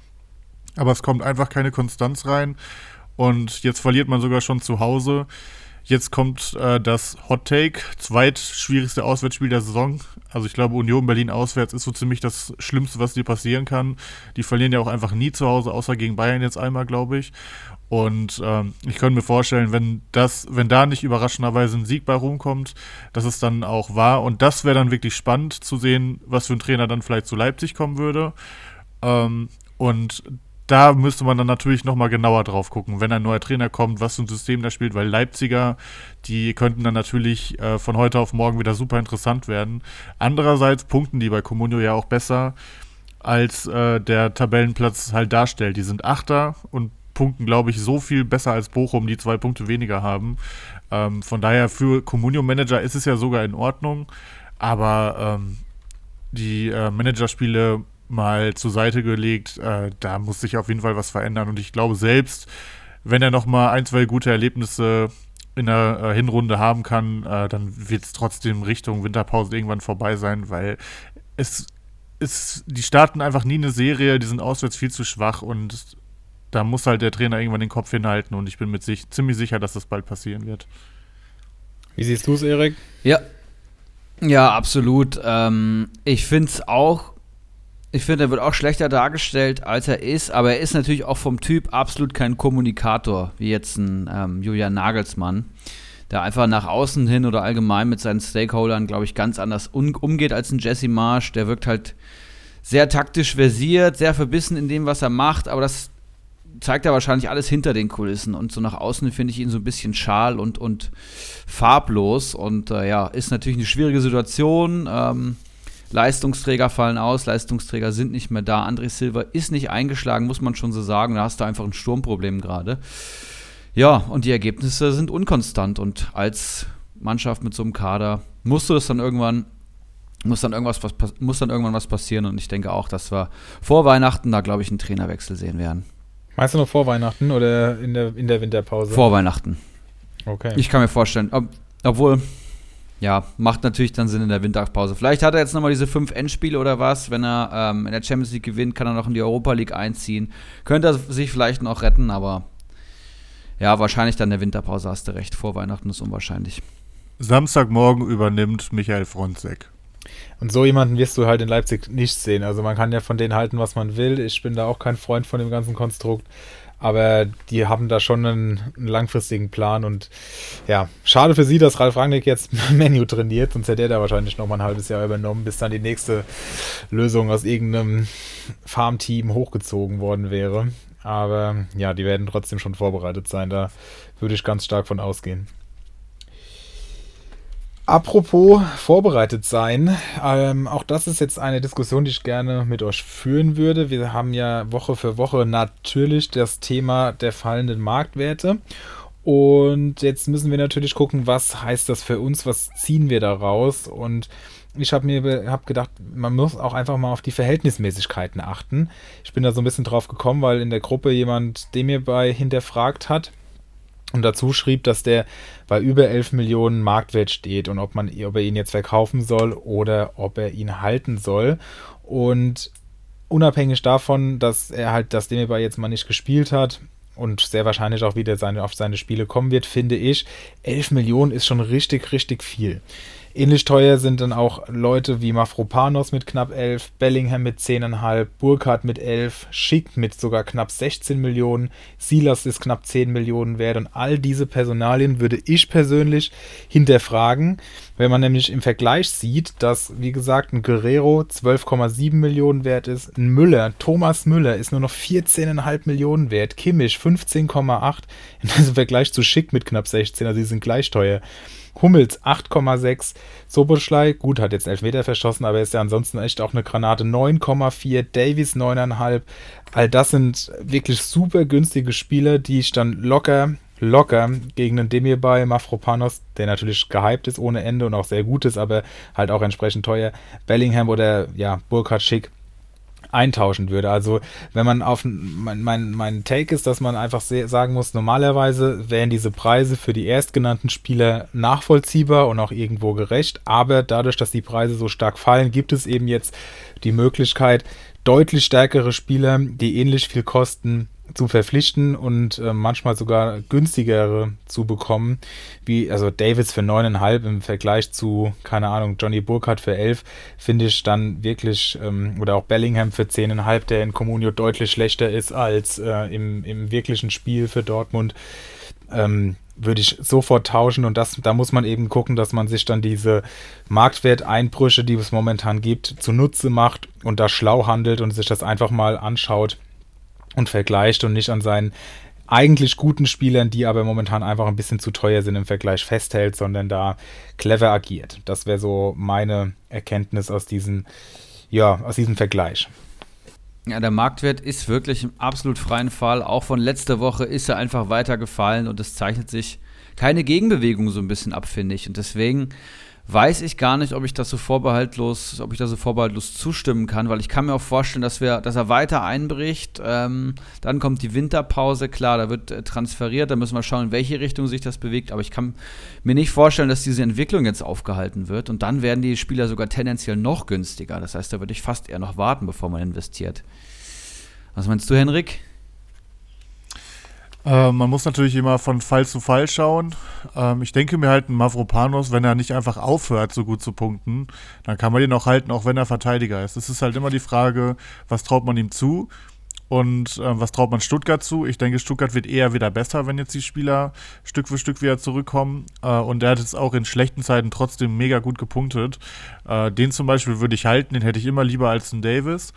Aber es kommt einfach keine Konstanz rein. Und jetzt verliert man sogar schon zu Hause. Jetzt kommt äh, das Hot Take, zweitschwierigste Auswärtsspiel der Saison. Also ich glaube, Union Berlin auswärts ist so ziemlich das Schlimmste, was dir passieren kann. Die verlieren ja auch einfach nie zu Hause, außer gegen Bayern jetzt einmal, glaube ich. Und ähm, ich könnte mir vorstellen, wenn das, wenn da nicht überraschenderweise ein Sieg bei rumkommt, dass es dann auch war. Und das wäre dann wirklich spannend zu sehen, was für ein Trainer dann vielleicht zu Leipzig kommen würde. Ähm, und da müsste man dann natürlich nochmal genauer drauf gucken, wenn ein neuer Trainer kommt, was für ein System da spielt, weil Leipziger, die könnten dann natürlich äh, von heute auf morgen wieder super interessant werden. Andererseits punkten die bei Comunio ja auch besser, als äh, der Tabellenplatz halt darstellt. Die sind Achter und punkten, glaube ich, so viel besser als Bochum, die zwei Punkte weniger haben. Ähm, von daher für Comunio-Manager ist es ja sogar in Ordnung, aber ähm, die äh, Managerspiele mal zur Seite gelegt. Äh, da muss sich auf jeden Fall was verändern. Und ich glaube selbst, wenn er noch mal ein, zwei gute Erlebnisse in der äh, Hinrunde haben kann, äh, dann wird es trotzdem Richtung Winterpause irgendwann vorbei sein, weil es ist, die starten einfach nie eine Serie, die sind auswärts viel zu schwach und da muss halt der Trainer irgendwann den Kopf hinhalten und ich bin mit sich ziemlich sicher, dass das bald passieren wird. Wie siehst du es, Erik? Ja. Ja, absolut. Ähm, ich finde es auch ich finde, er wird auch schlechter dargestellt, als er ist, aber er ist natürlich auch vom Typ absolut kein Kommunikator, wie jetzt ein ähm, Julian Nagelsmann, der einfach nach außen hin oder allgemein mit seinen Stakeholdern, glaube ich, ganz anders umgeht als ein Jesse Marsch. Der wirkt halt sehr taktisch versiert, sehr verbissen in dem, was er macht, aber das zeigt er wahrscheinlich alles hinter den Kulissen und so nach außen finde ich ihn so ein bisschen schal und, und farblos und äh, ja, ist natürlich eine schwierige Situation. Ähm, Leistungsträger fallen aus, Leistungsträger sind nicht mehr da. André Silva ist nicht eingeschlagen, muss man schon so sagen. Da hast du einfach ein Sturmproblem gerade. Ja, und die Ergebnisse sind unkonstant. Und als Mannschaft mit so einem Kader musst du das dann irgendwann, muss dann irgendwas was, muss dann irgendwann was passieren. Und ich denke auch, dass wir vor Weihnachten da, glaube ich, einen Trainerwechsel sehen werden. Meinst du noch vor Weihnachten oder in der, in der Winterpause? Vor Weihnachten. Okay. Ich kann mir vorstellen, ob, obwohl, ja, macht natürlich dann Sinn in der Winterpause. Vielleicht hat er jetzt nochmal diese fünf Endspiele oder was. Wenn er ähm, in der Champions League gewinnt, kann er noch in die Europa League einziehen. Könnte er sich vielleicht noch retten, aber ja, wahrscheinlich dann in der Winterpause hast du recht. Vor Weihnachten ist unwahrscheinlich. Samstagmorgen übernimmt Michael Fronzek. Und so jemanden wirst du halt in Leipzig nicht sehen. Also man kann ja von denen halten, was man will. Ich bin da auch kein Freund von dem ganzen Konstrukt. Aber die haben da schon einen, einen, langfristigen Plan und ja, schade für sie, dass Ralf Rangnick jetzt Menu trainiert, sonst hätte er da wahrscheinlich noch mal ein halbes Jahr übernommen, bis dann die nächste Lösung aus irgendeinem Farmteam hochgezogen worden wäre. Aber ja, die werden trotzdem schon vorbereitet sein, da würde ich ganz stark von ausgehen. Apropos vorbereitet sein, ähm, auch das ist jetzt eine Diskussion, die ich gerne mit euch führen würde. Wir haben ja Woche für Woche natürlich das Thema der fallenden Marktwerte. Und jetzt müssen wir natürlich gucken, was heißt das für uns, was ziehen wir daraus. Und ich habe mir hab gedacht, man muss auch einfach mal auf die Verhältnismäßigkeiten achten. Ich bin da so ein bisschen drauf gekommen, weil in der Gruppe jemand dem mir bei hinterfragt hat und dazu schrieb, dass der bei über 11 Millionen Marktwert steht und ob, man, ob er ihn jetzt verkaufen soll oder ob er ihn halten soll. Und unabhängig davon, dass er halt das Demirbay jetzt mal nicht gespielt hat und sehr wahrscheinlich auch wieder seine, auf seine Spiele kommen wird, finde ich, 11 Millionen ist schon richtig, richtig viel. Ähnlich teuer sind dann auch Leute wie Mafropanos mit knapp 11, Bellingham mit 10,5, Burkhardt mit 11, Schick mit sogar knapp 16 Millionen, Silas ist knapp 10 Millionen wert und all diese Personalien würde ich persönlich hinterfragen, wenn man nämlich im Vergleich sieht, dass, wie gesagt, ein Guerrero 12,7 Millionen wert ist, ein Müller, Thomas Müller ist nur noch 14,5 Millionen wert, Kimmich 15,8 im Vergleich zu Schick mit knapp 16, also die sind gleich teuer. Hummels 8,6, Soboschlei, gut, hat jetzt Elfmeter verschossen, aber ist ja ansonsten echt auch eine Granate 9,4, Davies 9,5. All das sind wirklich super günstige Spieler, die ich dann locker, locker gegen den Demir bei Mafropanos, der natürlich gehypt ist ohne Ende und auch sehr gut ist, aber halt auch entsprechend teuer, Bellingham oder ja, Burkhard Schick eintauschen würde. Also wenn man auf mein, mein, mein Take ist, dass man einfach sagen muss, normalerweise wären diese Preise für die erstgenannten Spieler nachvollziehbar und auch irgendwo gerecht, aber dadurch, dass die Preise so stark fallen, gibt es eben jetzt die Möglichkeit, deutlich stärkere Spieler, die ähnlich viel kosten, zu verpflichten und äh, manchmal sogar günstigere zu bekommen, wie also Davis für 9,5 im Vergleich zu, keine Ahnung, Johnny Burkhardt für 11, finde ich dann wirklich, ähm, oder auch Bellingham für 10,5, der in Comunio deutlich schlechter ist als äh, im, im wirklichen Spiel für Dortmund. Ähm, würde ich sofort tauschen und das, da muss man eben gucken, dass man sich dann diese Marktwerteinbrüche, die es momentan gibt, zunutze macht und da schlau handelt und sich das einfach mal anschaut und vergleicht und nicht an seinen eigentlich guten Spielern, die aber momentan einfach ein bisschen zu teuer sind im Vergleich festhält, sondern da clever agiert. Das wäre so meine Erkenntnis aus diesem, ja, aus diesem Vergleich. Ja, der Marktwert ist wirklich im absolut freien Fall. Auch von letzter Woche ist er einfach weiter gefallen und es zeichnet sich keine Gegenbewegung so ein bisschen ab, finde ich. Und deswegen weiß ich gar nicht, ob ich das so vorbehaltlos, ob ich da so vorbehaltlos zustimmen kann, weil ich kann mir auch vorstellen, dass wir, dass er weiter einbricht. Ähm, dann kommt die Winterpause, klar, da wird äh, transferiert, da müssen wir schauen, in welche Richtung sich das bewegt. Aber ich kann mir nicht vorstellen, dass diese Entwicklung jetzt aufgehalten wird. Und dann werden die Spieler sogar tendenziell noch günstiger. Das heißt, da würde ich fast eher noch warten, bevor man investiert. Was meinst du, Henrik? Äh, man muss natürlich immer von Fall zu Fall schauen. Ähm, ich denke mir halt, ein Mavropanos, wenn er nicht einfach aufhört, so gut zu punkten, dann kann man den auch halten, auch wenn er Verteidiger ist. Es ist halt immer die Frage, was traut man ihm zu und äh, was traut man Stuttgart zu? Ich denke, Stuttgart wird eher wieder besser, wenn jetzt die Spieler Stück für Stück wieder zurückkommen. Äh, und der hat jetzt auch in schlechten Zeiten trotzdem mega gut gepunktet. Äh, den zum Beispiel würde ich halten, den hätte ich immer lieber als einen Davis.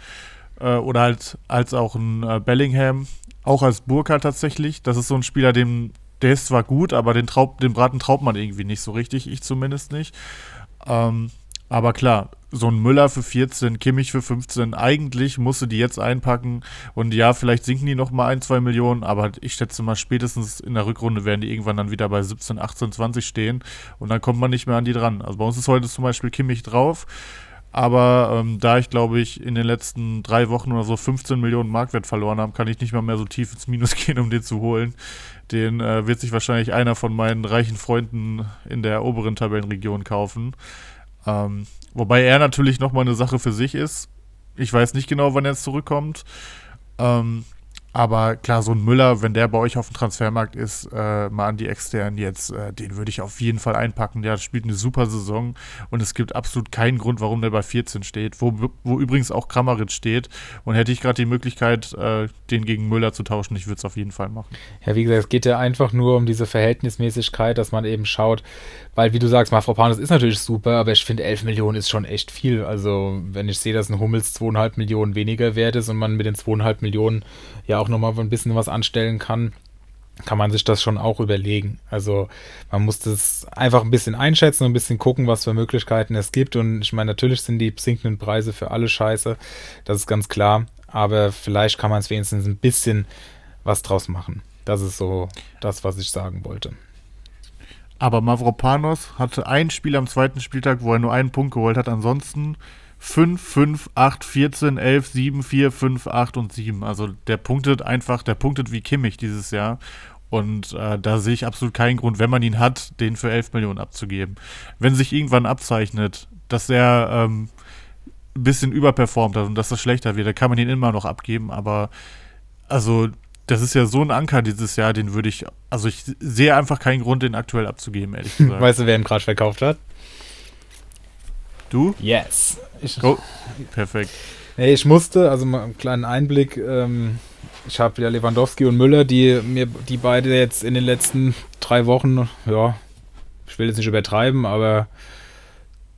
Äh, oder halt als auch einen äh, Bellingham auch als Burkhardt tatsächlich. Das ist so ein Spieler, dem, der ist zwar gut, aber den, Traub, den Braten traut man irgendwie nicht so richtig, ich zumindest nicht. Ähm, aber klar, so ein Müller für 14, Kimmich für 15, eigentlich musste die jetzt einpacken und ja, vielleicht sinken die noch mal ein, zwei Millionen, aber ich schätze mal, spätestens in der Rückrunde werden die irgendwann dann wieder bei 17, 18, 20 stehen und dann kommt man nicht mehr an die dran. Also bei uns ist heute zum Beispiel Kimmich drauf. Aber ähm, da ich, glaube ich, in den letzten drei Wochen oder so 15 Millionen Marktwert verloren habe, kann ich nicht mal mehr so tief ins Minus gehen, um den zu holen. Den äh, wird sich wahrscheinlich einer von meinen reichen Freunden in der oberen Tabellenregion kaufen. Ähm, wobei er natürlich nochmal eine Sache für sich ist. Ich weiß nicht genau, wann er jetzt zurückkommt. Ähm, aber klar, so ein Müller, wenn der bei euch auf dem Transfermarkt ist, äh, mal an die externen jetzt, äh, den würde ich auf jeden Fall einpacken. Der spielt eine super Saison und es gibt absolut keinen Grund, warum der bei 14 steht, wo, wo übrigens auch Kramaric steht. Und hätte ich gerade die Möglichkeit, äh, den gegen Müller zu tauschen, ich würde es auf jeden Fall machen. Ja, wie gesagt, es geht ja einfach nur um diese Verhältnismäßigkeit, dass man eben schaut, weil wie du sagst, Mafropanos ist natürlich super, aber ich finde 11 Millionen ist schon echt viel. Also wenn ich sehe, dass ein Hummels 2,5 Millionen weniger wert ist und man mit den 2,5 Millionen ja auch nochmal ein bisschen was anstellen kann, kann man sich das schon auch überlegen. Also man muss das einfach ein bisschen einschätzen und ein bisschen gucken, was für Möglichkeiten es gibt. Und ich meine, natürlich sind die sinkenden Preise für alle scheiße, das ist ganz klar. Aber vielleicht kann man es wenigstens ein bisschen was draus machen. Das ist so das, was ich sagen wollte. Aber Mavropanos hatte ein Spiel am zweiten Spieltag, wo er nur einen Punkt geholt hat. Ansonsten 5, 5, 8, 14, 11, 7, 4, 5, 8 und 7. Also der punktet einfach, der punktet wie Kimmich dieses Jahr. Und äh, da sehe ich absolut keinen Grund, wenn man ihn hat, den für 11 Millionen abzugeben. Wenn sich irgendwann abzeichnet, dass er ähm, ein bisschen überperformt hat und dass das schlechter wird, dann kann man ihn immer noch abgeben. Aber also das ist ja so ein Anker dieses Jahr, den würde ich, also ich sehe einfach keinen Grund, den aktuell abzugeben, ehrlich gesagt. Weißt du, wer ihn gerade verkauft hat? Du? Yes. Ich, Oh, perfekt. Nee, ich musste, also mal einen kleinen Einblick. Ähm, ich habe ja Lewandowski und Müller, die mir die beide jetzt in den letzten drei Wochen, ja, ich will jetzt nicht übertreiben, aber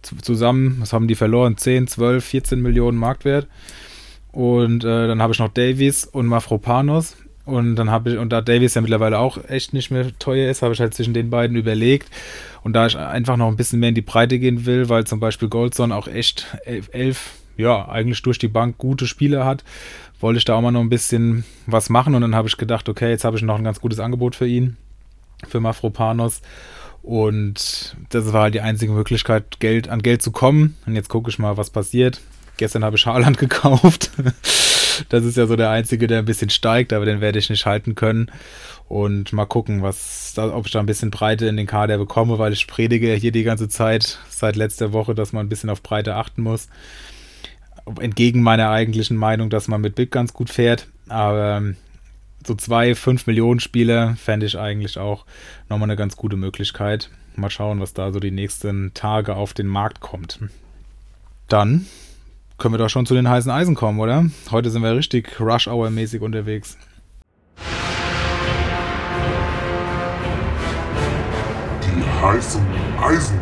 zu, zusammen, was haben die verloren? 10, 12, 14 Millionen Marktwert. Und äh, dann habe ich noch Davies und Mafropanos. Und dann habe ich, und da Davies ja mittlerweile auch echt nicht mehr teuer ist, habe ich halt zwischen den beiden überlegt. Und da ich einfach noch ein bisschen mehr in die Breite gehen will, weil zum Beispiel Goldson auch echt elf, elf ja, eigentlich durch die Bank gute Spiele hat, wollte ich da auch mal noch ein bisschen was machen. Und dann habe ich gedacht, okay, jetzt habe ich noch ein ganz gutes Angebot für ihn, für Mafropanos. Und das war halt die einzige Möglichkeit, Geld an Geld zu kommen. Und jetzt gucke ich mal, was passiert. Gestern habe ich Haaland gekauft. Das ist ja so der einzige, der ein bisschen steigt, aber den werde ich nicht halten können. Und mal gucken, was, ob ich da ein bisschen Breite in den Kader bekomme, weil ich predige ja hier die ganze Zeit seit letzter Woche, dass man ein bisschen auf Breite achten muss. Entgegen meiner eigentlichen Meinung, dass man mit Big ganz gut fährt. Aber ähm, so zwei 5 Millionen Spieler fände ich eigentlich auch nochmal eine ganz gute Möglichkeit. Mal schauen, was da so die nächsten Tage auf den Markt kommt. Dann können wir doch schon zu den heißen Eisen kommen, oder? Heute sind wir richtig Rush-Hour-mäßig unterwegs. Die heißen Eisen.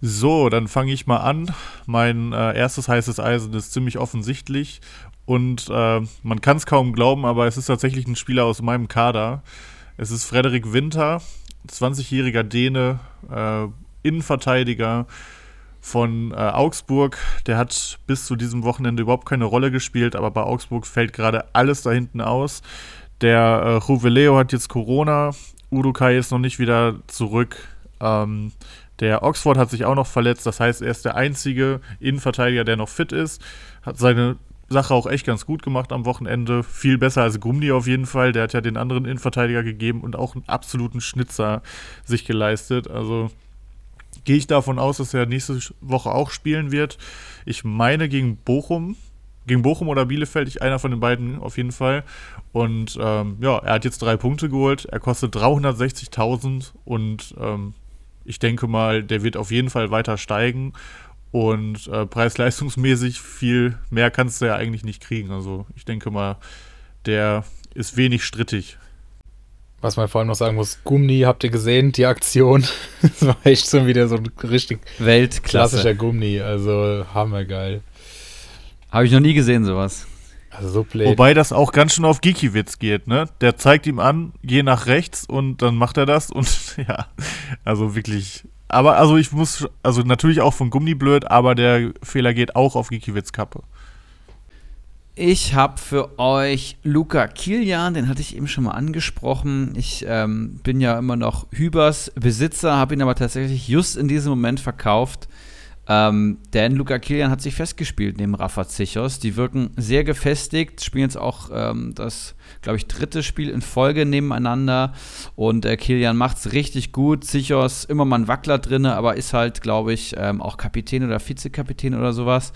So, dann fange ich mal an. Mein äh, erstes heißes Eisen ist ziemlich offensichtlich und äh, man kann es kaum glauben, aber es ist tatsächlich ein Spieler aus meinem Kader. Es ist Frederik Winter, 20-jähriger Däne, äh, Innenverteidiger von äh, Augsburg. Der hat bis zu diesem Wochenende überhaupt keine Rolle gespielt, aber bei Augsburg fällt gerade alles da hinten aus. Der äh, Juveleo hat jetzt Corona, Urukai ist noch nicht wieder zurück. Ähm, der Oxford hat sich auch noch verletzt, das heißt, er ist der einzige Innenverteidiger, der noch fit ist. Hat seine Sache auch echt ganz gut gemacht am Wochenende. Viel besser als Gumni auf jeden Fall. Der hat ja den anderen Innenverteidiger gegeben und auch einen absoluten Schnitzer sich geleistet. Also gehe ich davon aus, dass er nächste Woche auch spielen wird. Ich meine gegen Bochum. Gegen Bochum oder Bielefeld, ich einer von den beiden auf jeden Fall. Und ähm, ja, er hat jetzt drei Punkte geholt. Er kostet 360.000 und ähm, ich denke mal, der wird auf jeden Fall weiter steigen. Und äh, preis-leistungsmäßig viel mehr kannst du ja eigentlich nicht kriegen. Also ich denke mal, der ist wenig strittig. Was man vor allem noch sagen muss, Gummi, habt ihr gesehen, die Aktion? das war echt schon wieder so ein richtig Weltklasse. klassischer Gummi. Also hammergeil. Habe ich noch nie gesehen, sowas. Also so blöd. Wobei das auch ganz schön auf Geekiewitz geht, ne? Der zeigt ihm an, geh nach rechts und dann macht er das und ja, also wirklich. Aber also ich muss, also natürlich auch von Gummi blöd, aber der Fehler geht auch auf Geekiewitz Kappe. Ich habe für euch Luca Kilian, den hatte ich eben schon mal angesprochen. Ich ähm, bin ja immer noch Hübers Besitzer, habe ihn aber tatsächlich just in diesem Moment verkauft. Ähm, denn Luca Kilian hat sich festgespielt neben Rafa Zichos. Die wirken sehr gefestigt, spielen jetzt auch ähm, das, glaube ich, dritte Spiel in Folge nebeneinander. Und äh, Kilian macht es richtig gut. Zichos immer mal ein Wackler drin, aber ist halt, glaube ich, ähm, auch Kapitän oder Vizekapitän oder sowas.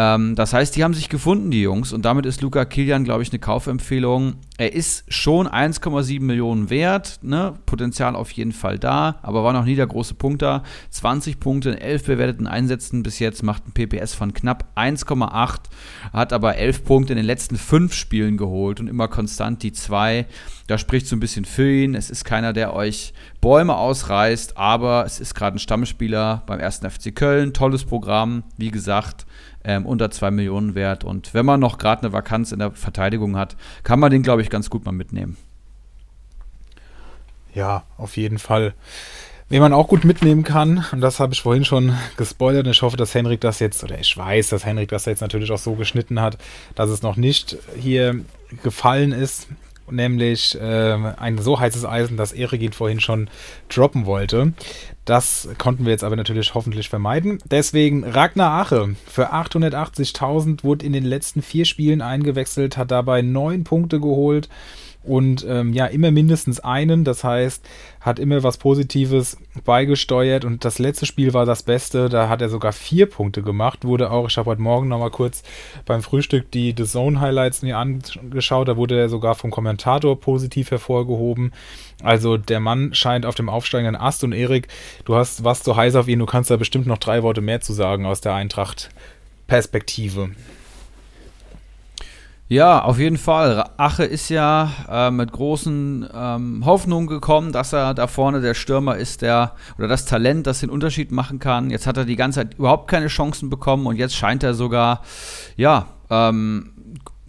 Ähm, das heißt, die haben sich gefunden, die Jungs, und damit ist Luca Kilian, glaube ich, eine Kaufempfehlung. Er ist schon 1,7 Millionen wert, ne? Potenzial auf jeden Fall da, aber war noch nie der große Punkt da. 20 Punkte in 11 bewerteten Einsätzen bis jetzt, macht ein PPS von knapp 1,8, hat aber 11 Punkte in den letzten 5 Spielen geholt und immer konstant die 2. Da spricht so ein bisschen für ihn. Es ist keiner, der euch Bäume ausreißt, aber es ist gerade ein Stammspieler beim 1. FC Köln. Tolles Programm, wie gesagt ähm, unter 2 Millionen wert. Und wenn man noch gerade eine Vakanz in der Verteidigung hat, kann man den, glaube ich, ganz gut mal mitnehmen. Ja, auf jeden Fall. Wen man auch gut mitnehmen kann, und das habe ich vorhin schon gespoilert, und ich hoffe, dass Henrik das jetzt, oder ich weiß, dass Henrik das jetzt natürlich auch so geschnitten hat, dass es noch nicht hier gefallen ist, nämlich äh, ein so heißes Eisen, dass Eregin vorhin schon droppen wollte. Das konnten wir jetzt aber natürlich hoffentlich vermeiden. Deswegen Ragnar Ache für 880.000 wurde in den letzten vier Spielen eingewechselt, hat dabei neun Punkte geholt und ähm, ja, immer mindestens einen. Das heißt, hat immer was Positives beigesteuert und das letzte Spiel war das Beste. Da hat er sogar vier Punkte gemacht. Wurde auch, ich habe heute Morgen nochmal kurz beim Frühstück die The Zone Highlights mir angeschaut. Da wurde er sogar vom Kommentator positiv hervorgehoben. Also der Mann scheint auf dem aufsteigenden Ast und Erik, du hast was so heiß auf ihn, du kannst da bestimmt noch drei Worte mehr zu sagen aus der Eintracht-Perspektive. Ja, auf jeden Fall. Ache ist ja äh, mit großen ähm, Hoffnungen gekommen, dass er da vorne der Stürmer ist, der oder das Talent, das den Unterschied machen kann. Jetzt hat er die ganze Zeit überhaupt keine Chancen bekommen und jetzt scheint er sogar, ja, ähm,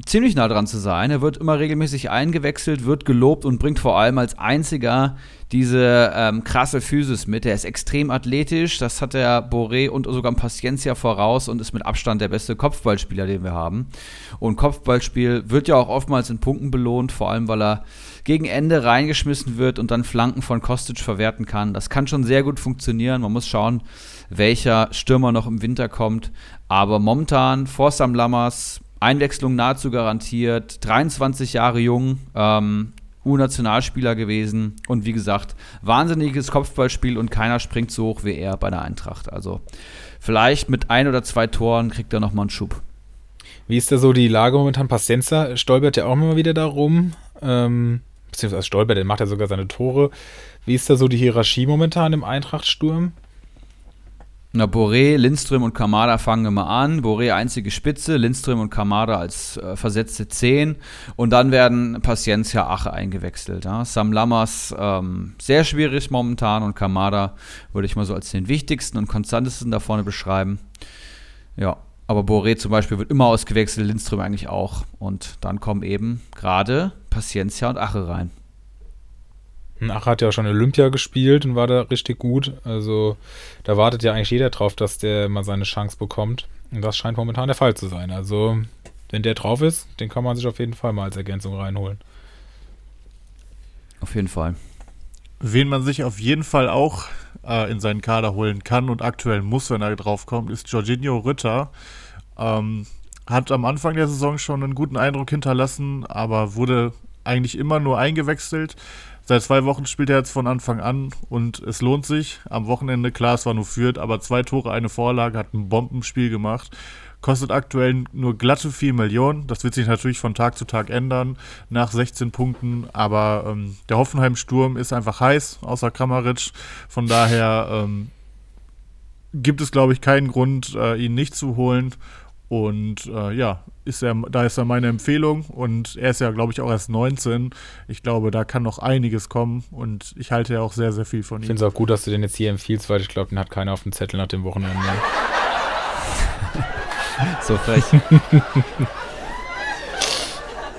ziemlich nah dran zu sein. Er wird immer regelmäßig eingewechselt, wird gelobt und bringt vor allem als einziger diese ähm, krasse Physis mit. Er ist extrem athletisch, das hat der Boré und sogar Paciencia voraus und ist mit Abstand der beste Kopfballspieler, den wir haben. Und Kopfballspiel wird ja auch oftmals in Punkten belohnt, vor allem weil er gegen Ende reingeschmissen wird und dann Flanken von Kostic verwerten kann. Das kann schon sehr gut funktionieren. Man muss schauen, welcher Stürmer noch im Winter kommt. Aber momentan vor Sam Lammers Einwechslung nahezu garantiert, 23 Jahre jung, ähm, U-Nationalspieler gewesen und wie gesagt, wahnsinniges Kopfballspiel und keiner springt so hoch wie er bei der Eintracht. Also vielleicht mit ein oder zwei Toren kriegt er nochmal einen Schub. Wie ist da so die Lage momentan? Pacienza stolpert ja auch immer wieder darum. Ähm, beziehungsweise stolpert, der macht ja sogar seine Tore. Wie ist da so die Hierarchie momentan im Eintrachtsturm? Na, Boré, Lindström und Kamada fangen immer an. Boré einzige Spitze, Lindström und Kamada als äh, versetzte 10. Und dann werden Paciencia Ache eingewechselt. Ja. Sam Lammers ähm, sehr schwierig momentan und Kamada würde ich mal so als den wichtigsten und konstantesten da vorne beschreiben. Ja, aber Boré zum Beispiel wird immer ausgewechselt, Lindström eigentlich auch. Und dann kommen eben gerade Paciencia und Ache rein. Ach hat ja schon Olympia gespielt und war da richtig gut. Also da wartet ja eigentlich jeder drauf, dass der mal seine Chance bekommt. Und das scheint momentan der Fall zu sein. Also wenn der drauf ist, den kann man sich auf jeden Fall mal als Ergänzung reinholen. Auf jeden Fall. Wen man sich auf jeden Fall auch äh, in seinen Kader holen kann und aktuell muss, wenn er drauf kommt, ist Jorginho Ritter. Ähm, hat am Anfang der Saison schon einen guten Eindruck hinterlassen, aber wurde eigentlich immer nur eingewechselt. Seit zwei Wochen spielt er jetzt von Anfang an und es lohnt sich. Am Wochenende, klar, es war nur Fürth, aber zwei Tore, eine Vorlage, hat ein Bombenspiel gemacht. Kostet aktuell nur glatte 4 Millionen. Das wird sich natürlich von Tag zu Tag ändern nach 16 Punkten. Aber ähm, der Hoffenheim-Sturm ist einfach heiß, außer Kramaric. Von daher ähm, gibt es, glaube ich, keinen Grund, äh, ihn nicht zu holen. Und äh, ja, ist er, da ist er meine Empfehlung und er ist ja, glaube ich, auch erst 19. Ich glaube, da kann noch einiges kommen und ich halte ja auch sehr, sehr viel von ihm. Ich finde es auch gut, dass du den jetzt hier empfiehlst, weil ich glaube, den hat keiner auf dem Zettel nach dem Wochenende. so frech.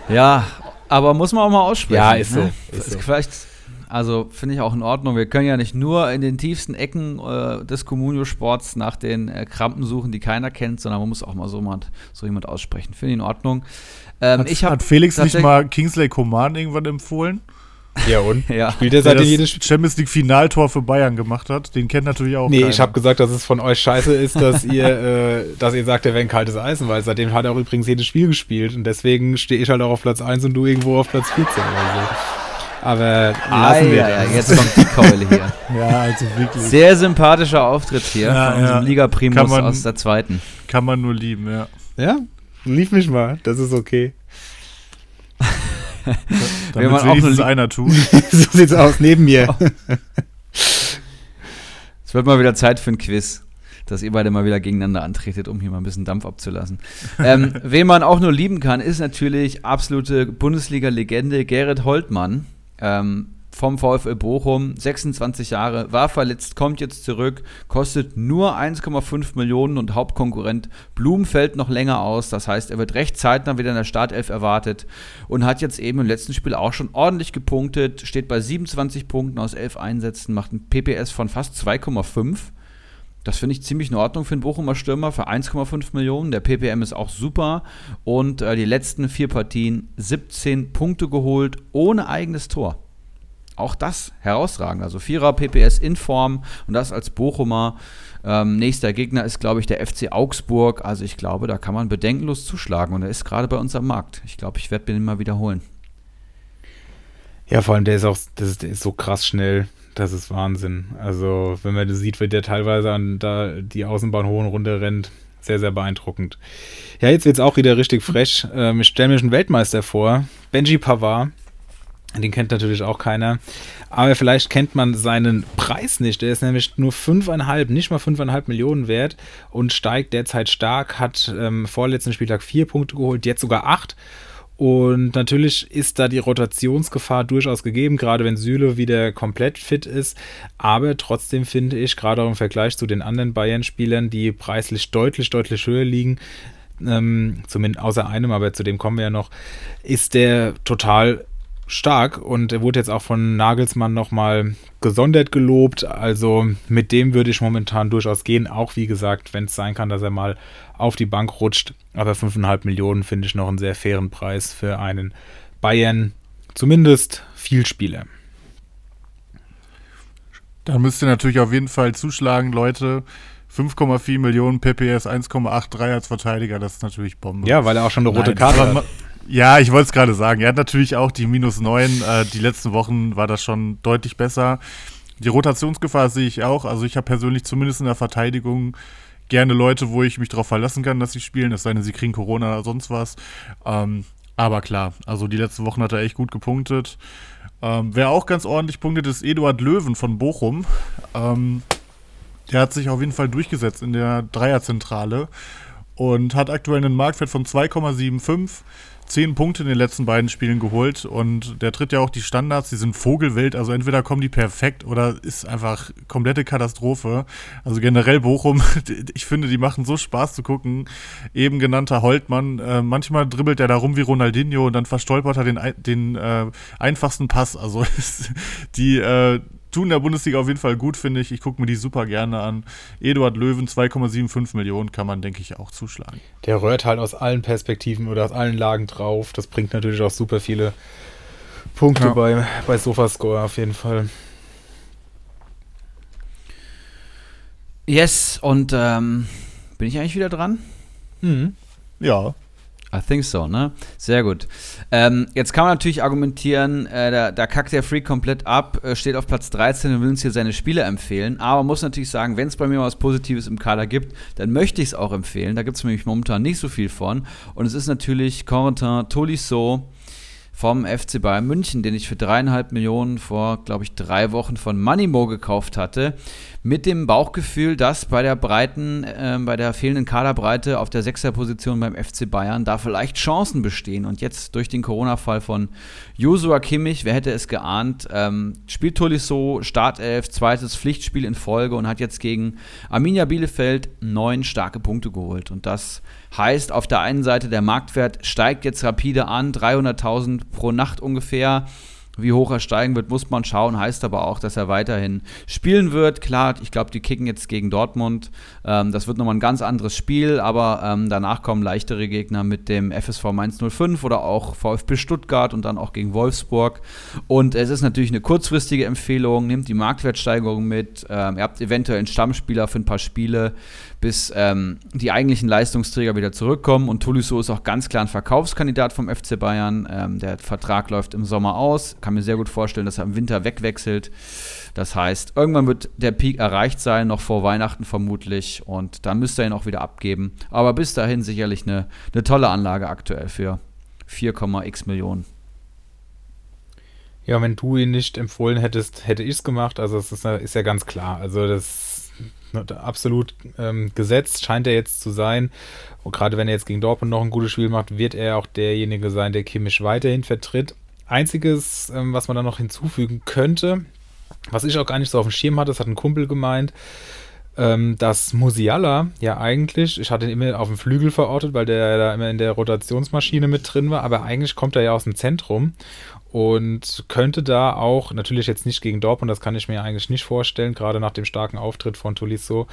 ja, aber muss man auch mal aussprechen. Ja, ist so. Ne? Ist so. Vielleicht also finde ich auch in Ordnung. Wir können ja nicht nur in den tiefsten Ecken äh, des Communio-Sports nach den äh, Krampen suchen, die keiner kennt, sondern man muss auch mal so jemand, so jemand aussprechen. Finde ich in Ordnung. Ähm, hat, ich hat Felix nicht mal Kingsley Coman irgendwann empfohlen? Ja, und? ja. Spielt er seitdem jedes Spiel? Champions League Finaltor für Bayern gemacht hat. Den kennt natürlich auch Nee, keiner. ich habe gesagt, dass es von euch scheiße ist, dass ihr, äh, dass ihr sagt, er wäre ein kaltes Eisen, weil seitdem hat er auch übrigens jedes Spiel gespielt und deswegen stehe ich halt auch auf Platz 1 und du irgendwo auf Platz 14 oder so. Aber lassen ah, wir ja, das. Jetzt kommt die Keule hier. ja, also wirklich. Sehr sympathischer Auftritt hier ja, von unserem ja. Liga Primus man, aus der zweiten. Kann man nur lieben, ja. Ja, lief mich mal, das ist okay. Wenn man auch nur einer tut. so sieht's aus, neben mir. Es wird mal wieder Zeit für ein Quiz dass ihr beide mal wieder gegeneinander antretet, um hier mal ein bisschen Dampf abzulassen. ähm, wen man auch nur lieben kann, ist natürlich absolute Bundesliga-Legende Gerrit Holtmann. Ähm, vom VfL Bochum, 26 Jahre, war verletzt, kommt jetzt zurück, kostet nur 1,5 Millionen und Hauptkonkurrent Blum fällt noch länger aus. Das heißt, er wird recht zeitnah wieder in der Startelf erwartet und hat jetzt eben im letzten Spiel auch schon ordentlich gepunktet, steht bei 27 Punkten aus 11 Einsätzen, macht ein PPS von fast 2,5. Das finde ich ziemlich in Ordnung für einen Bochumer Stürmer für 1,5 Millionen. Der PPM ist auch super. Und äh, die letzten vier Partien 17 Punkte geholt, ohne eigenes Tor. Auch das herausragend. Also Vierer PPS in Form und das als Bochumer. Ähm, nächster Gegner ist, glaube ich, der FC Augsburg. Also ich glaube, da kann man bedenkenlos zuschlagen. Und er ist gerade bei uns am Markt. Ich glaube, ich werde ihn mal wiederholen. Ja, vor allem der ist auch, das ist, der ist so krass schnell. Das ist Wahnsinn. Also, wenn man das sieht, wie der teilweise an da die Außenbahn hoch und runter rennt, sehr, sehr beeindruckend. Ja, jetzt wird es auch wieder richtig frech. Ähm, ich stelle mir einen Weltmeister vor. Benji Pavard. Den kennt natürlich auch keiner. Aber vielleicht kennt man seinen Preis nicht. Der ist nämlich nur 5,5, nicht mal 5,5 Millionen wert und steigt derzeit stark. Hat ähm, vorletzten Spieltag vier Punkte geholt, jetzt sogar acht. Und natürlich ist da die Rotationsgefahr durchaus gegeben, gerade wenn Süle wieder komplett fit ist. Aber trotzdem finde ich, gerade auch im Vergleich zu den anderen Bayern-Spielern, die preislich deutlich, deutlich höher liegen, ähm, zumindest außer einem, aber zu dem kommen wir ja noch, ist der total stark und er wurde jetzt auch von Nagelsmann nochmal gesondert gelobt. Also mit dem würde ich momentan durchaus gehen. Auch wie gesagt, wenn es sein kann, dass er mal auf die Bank rutscht. Aber 5,5 Millionen finde ich noch einen sehr fairen Preis für einen Bayern, zumindest Vielspieler. Da müsst ihr natürlich auf jeden Fall zuschlagen, Leute. 5,4 Millionen PPS, 1,83 als Verteidiger, das ist natürlich Bombe. Ja, weil er auch schon eine rote Nein, Karte hat. Ja, ich wollte es gerade sagen. Er hat natürlich auch die minus 9. Äh, die letzten Wochen war das schon deutlich besser. Die Rotationsgefahr sehe ich auch. Also ich habe persönlich zumindest in der Verteidigung gerne Leute, wo ich mich darauf verlassen kann, dass sie spielen, es sei denn, sie kriegen Corona oder sonst was. Ähm, aber klar, also die letzten Wochen hat er echt gut gepunktet. Ähm, wer auch ganz ordentlich punktet, ist Eduard Löwen von Bochum. Ähm, der hat sich auf jeden Fall durchgesetzt in der Dreierzentrale und hat aktuell einen Marktwert von 2,75 zehn Punkte in den letzten beiden Spielen geholt und der tritt ja auch die Standards, die sind Vogelwild, also entweder kommen die perfekt oder ist einfach komplette Katastrophe. Also generell Bochum, ich finde, die machen so Spaß zu gucken. Eben genannter Holtmann, äh, manchmal dribbelt er da rum wie Ronaldinho und dann verstolpert er den, den äh, einfachsten Pass. Also die äh, tun der Bundesliga auf jeden Fall gut, finde ich. Ich gucke mir die super gerne an. Eduard Löwen, 2,75 Millionen kann man, denke ich, auch zuschlagen. Der rührt halt aus allen Perspektiven oder aus allen Lagen drauf. Das bringt natürlich auch super viele Punkte ja. bei, bei Sofascore auf jeden Fall. Yes, und ähm, bin ich eigentlich wieder dran? Mhm. Ja. I think so, ne? Sehr gut. Ähm, jetzt kann man natürlich argumentieren, äh, da, da, kackt der Freak komplett ab, äh, steht auf Platz 13 und will uns hier seine Spiele empfehlen. Aber muss natürlich sagen, wenn es bei mir was Positives im Kader gibt, dann möchte ich es auch empfehlen. Da gibt es nämlich momentan nicht so viel von. Und es ist natürlich Corentin Tolisso vom FC Bayern München, den ich für dreieinhalb Millionen vor, glaube ich, drei Wochen von Moneymo gekauft hatte mit dem Bauchgefühl, dass bei der breiten, äh, bei der fehlenden Kaderbreite auf der Sechserposition beim FC Bayern da vielleicht Chancen bestehen. Und jetzt durch den Corona-Fall von Josua Kimmich, wer hätte es geahnt, ähm, spielt Tolisso Startelf, zweites Pflichtspiel in Folge und hat jetzt gegen Arminia Bielefeld neun starke Punkte geholt. Und das heißt, auf der einen Seite der Marktwert steigt jetzt rapide an, 300.000 pro Nacht ungefähr. Wie hoch er steigen wird, muss man schauen. Heißt aber auch, dass er weiterhin spielen wird. Klar, ich glaube, die kicken jetzt gegen Dortmund. Ähm, das wird nochmal ein ganz anderes Spiel, aber ähm, danach kommen leichtere Gegner mit dem FSV Mainz 05 oder auch VfB Stuttgart und dann auch gegen Wolfsburg. Und es ist natürlich eine kurzfristige Empfehlung. Nehmt die Marktwertsteigerung mit. Ähm, ihr habt eventuell einen Stammspieler für ein paar Spiele bis ähm, die eigentlichen Leistungsträger wieder zurückkommen. Und Tolisso ist auch ganz klar ein Verkaufskandidat vom FC Bayern. Ähm, der Vertrag läuft im Sommer aus. Kann mir sehr gut vorstellen, dass er im Winter wegwechselt. Das heißt, irgendwann wird der Peak erreicht sein, noch vor Weihnachten vermutlich. Und dann müsste er ihn auch wieder abgeben. Aber bis dahin sicherlich eine, eine tolle Anlage aktuell für 4,x Millionen. Ja, wenn du ihn nicht empfohlen hättest, hätte ich es gemacht. Also es ist, ist ja ganz klar. Also das absolut ähm, gesetzt, scheint er jetzt zu sein. Und gerade wenn er jetzt gegen Dortmund noch ein gutes Spiel macht, wird er auch derjenige sein, der Kimmich weiterhin vertritt. Einziges, ähm, was man da noch hinzufügen könnte, was ich auch gar nicht so auf dem Schirm hatte, das hat ein Kumpel gemeint, ähm, dass Musiala ja eigentlich, ich hatte ihn immer auf dem Flügel verortet, weil der da immer in der Rotationsmaschine mit drin war, aber eigentlich kommt er ja aus dem Zentrum und könnte da auch, natürlich jetzt nicht gegen Dortmund, das kann ich mir eigentlich nicht vorstellen, gerade nach dem starken Auftritt von Tolisso,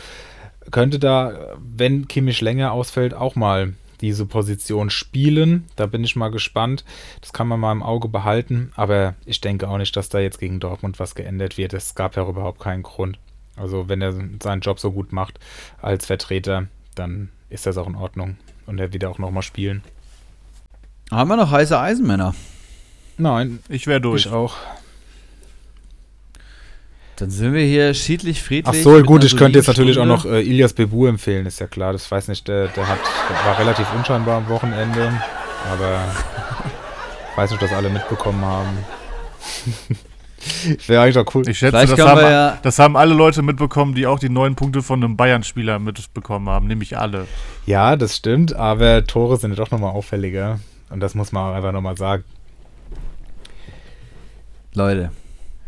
könnte da, wenn Kimmich länger ausfällt, auch mal diese Position spielen. Da bin ich mal gespannt. Das kann man mal im Auge behalten, aber ich denke auch nicht, dass da jetzt gegen Dortmund was geändert wird. Es gab ja überhaupt keinen Grund. Also wenn er seinen Job so gut macht als Vertreter, dann ist das auch in Ordnung und er wird auch nochmal spielen. Haben wir noch heiße Eisenmänner? Nein, Ich wäre durch. ich auch. Dann sind wir hier schiedlich Ach friedlich. so, mit gut, ich könnte jetzt natürlich auch noch äh, Ilias Bebu empfehlen, ist ja klar. Das weiß nicht, der, der hat, der war relativ unscheinbar am Wochenende, aber ich weiß nicht, ob das alle mitbekommen haben. Wäre eigentlich auch cool. Ich schätze, das haben, ja- das haben alle Leute mitbekommen, die auch die neun Punkte von einem Bayern-Spieler mitbekommen haben, nämlich alle. Ja, das stimmt, aber Tore sind ja doch nochmal auffälliger. Und das muss man auch einfach nochmal sagen. Leute,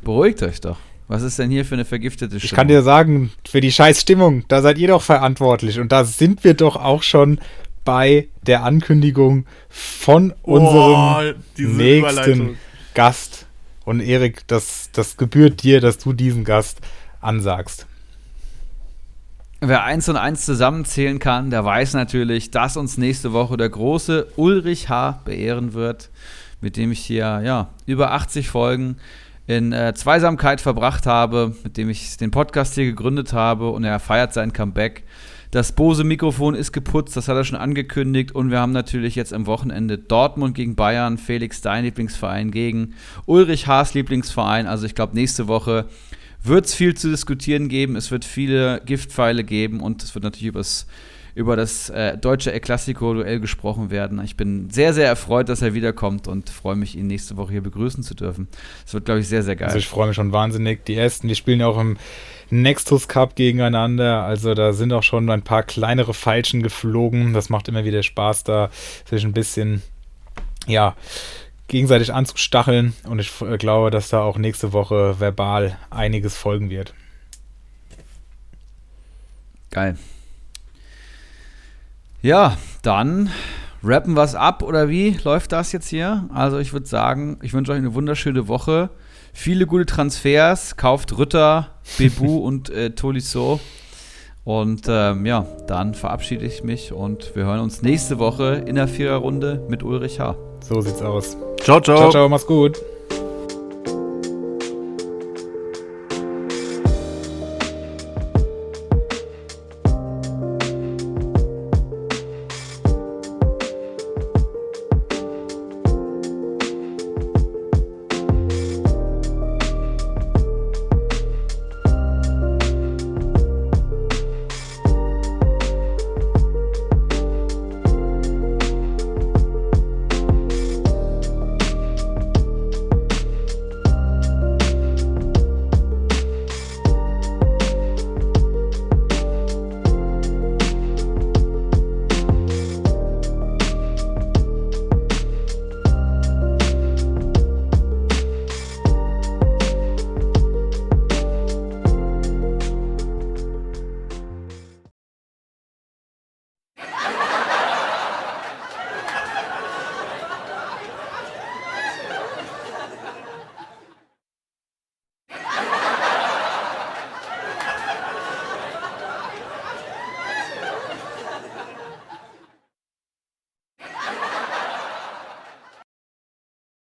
beruhigt euch doch. Was ist denn hier für eine vergiftete Stimme? Ich kann dir sagen, für die scheiß Stimmung, da seid ihr doch verantwortlich. Und da sind wir doch auch schon bei der Ankündigung von unserem Oh, nächsten Überleitung. Gast. Und Erik, das, das gebührt dir, dass du diesen Gast ansagst. Wer eins und eins zusammenzählen kann, der weiß natürlich, dass uns nächste Woche der große Ulrich H. beehren wird, mit dem ich hier ja, über 80 Folgen in äh, Zweisamkeit verbracht habe, mit dem ich den Podcast hier gegründet habe und er feiert sein Comeback. Das Bose-Mikrofon ist geputzt, das hat er schon angekündigt. Und wir haben natürlich jetzt am Wochenende Dortmund gegen Bayern, Felix, dein Lieblingsverein, gegen Ulrich Haas Lieblingsverein. Also ich glaube, nächste Woche wird es viel zu diskutieren geben. Es wird viele Giftpfeile geben und es wird natürlich übers, über das äh, deutsche El Clasico-Duell gesprochen werden. Ich bin sehr, sehr erfreut, dass er wiederkommt und freue mich, ihn nächste Woche hier begrüßen zu dürfen. Es wird, glaube ich, sehr, sehr geil. Also ich freue mich schon wahnsinnig. Die ersten, die spielen ja auch im Nextus Cup gegeneinander. Also da sind auch schon ein paar kleinere Feilschen geflogen. Das macht immer wieder Spaß, da sich ein bisschen, ja, gegenseitig anzustacheln. Und ich äh, glaube, dass da auch nächste Woche verbal einiges folgen wird. Geil. Ja, dann rappen wir es ab oder wie läuft das jetzt hier? Also ich würde sagen, ich wünsche euch eine wunderschöne Woche. Viele gute Transfers. Kauft Rütter, Bebu und äh, Tolisso. Und ähm, ja, dann verabschiede ich mich und wir hören uns nächste Woche in der Viererrunde mit Ulrich H. So sieht's aus. Ciao, ciao. Ciao, ciao, mach's gut.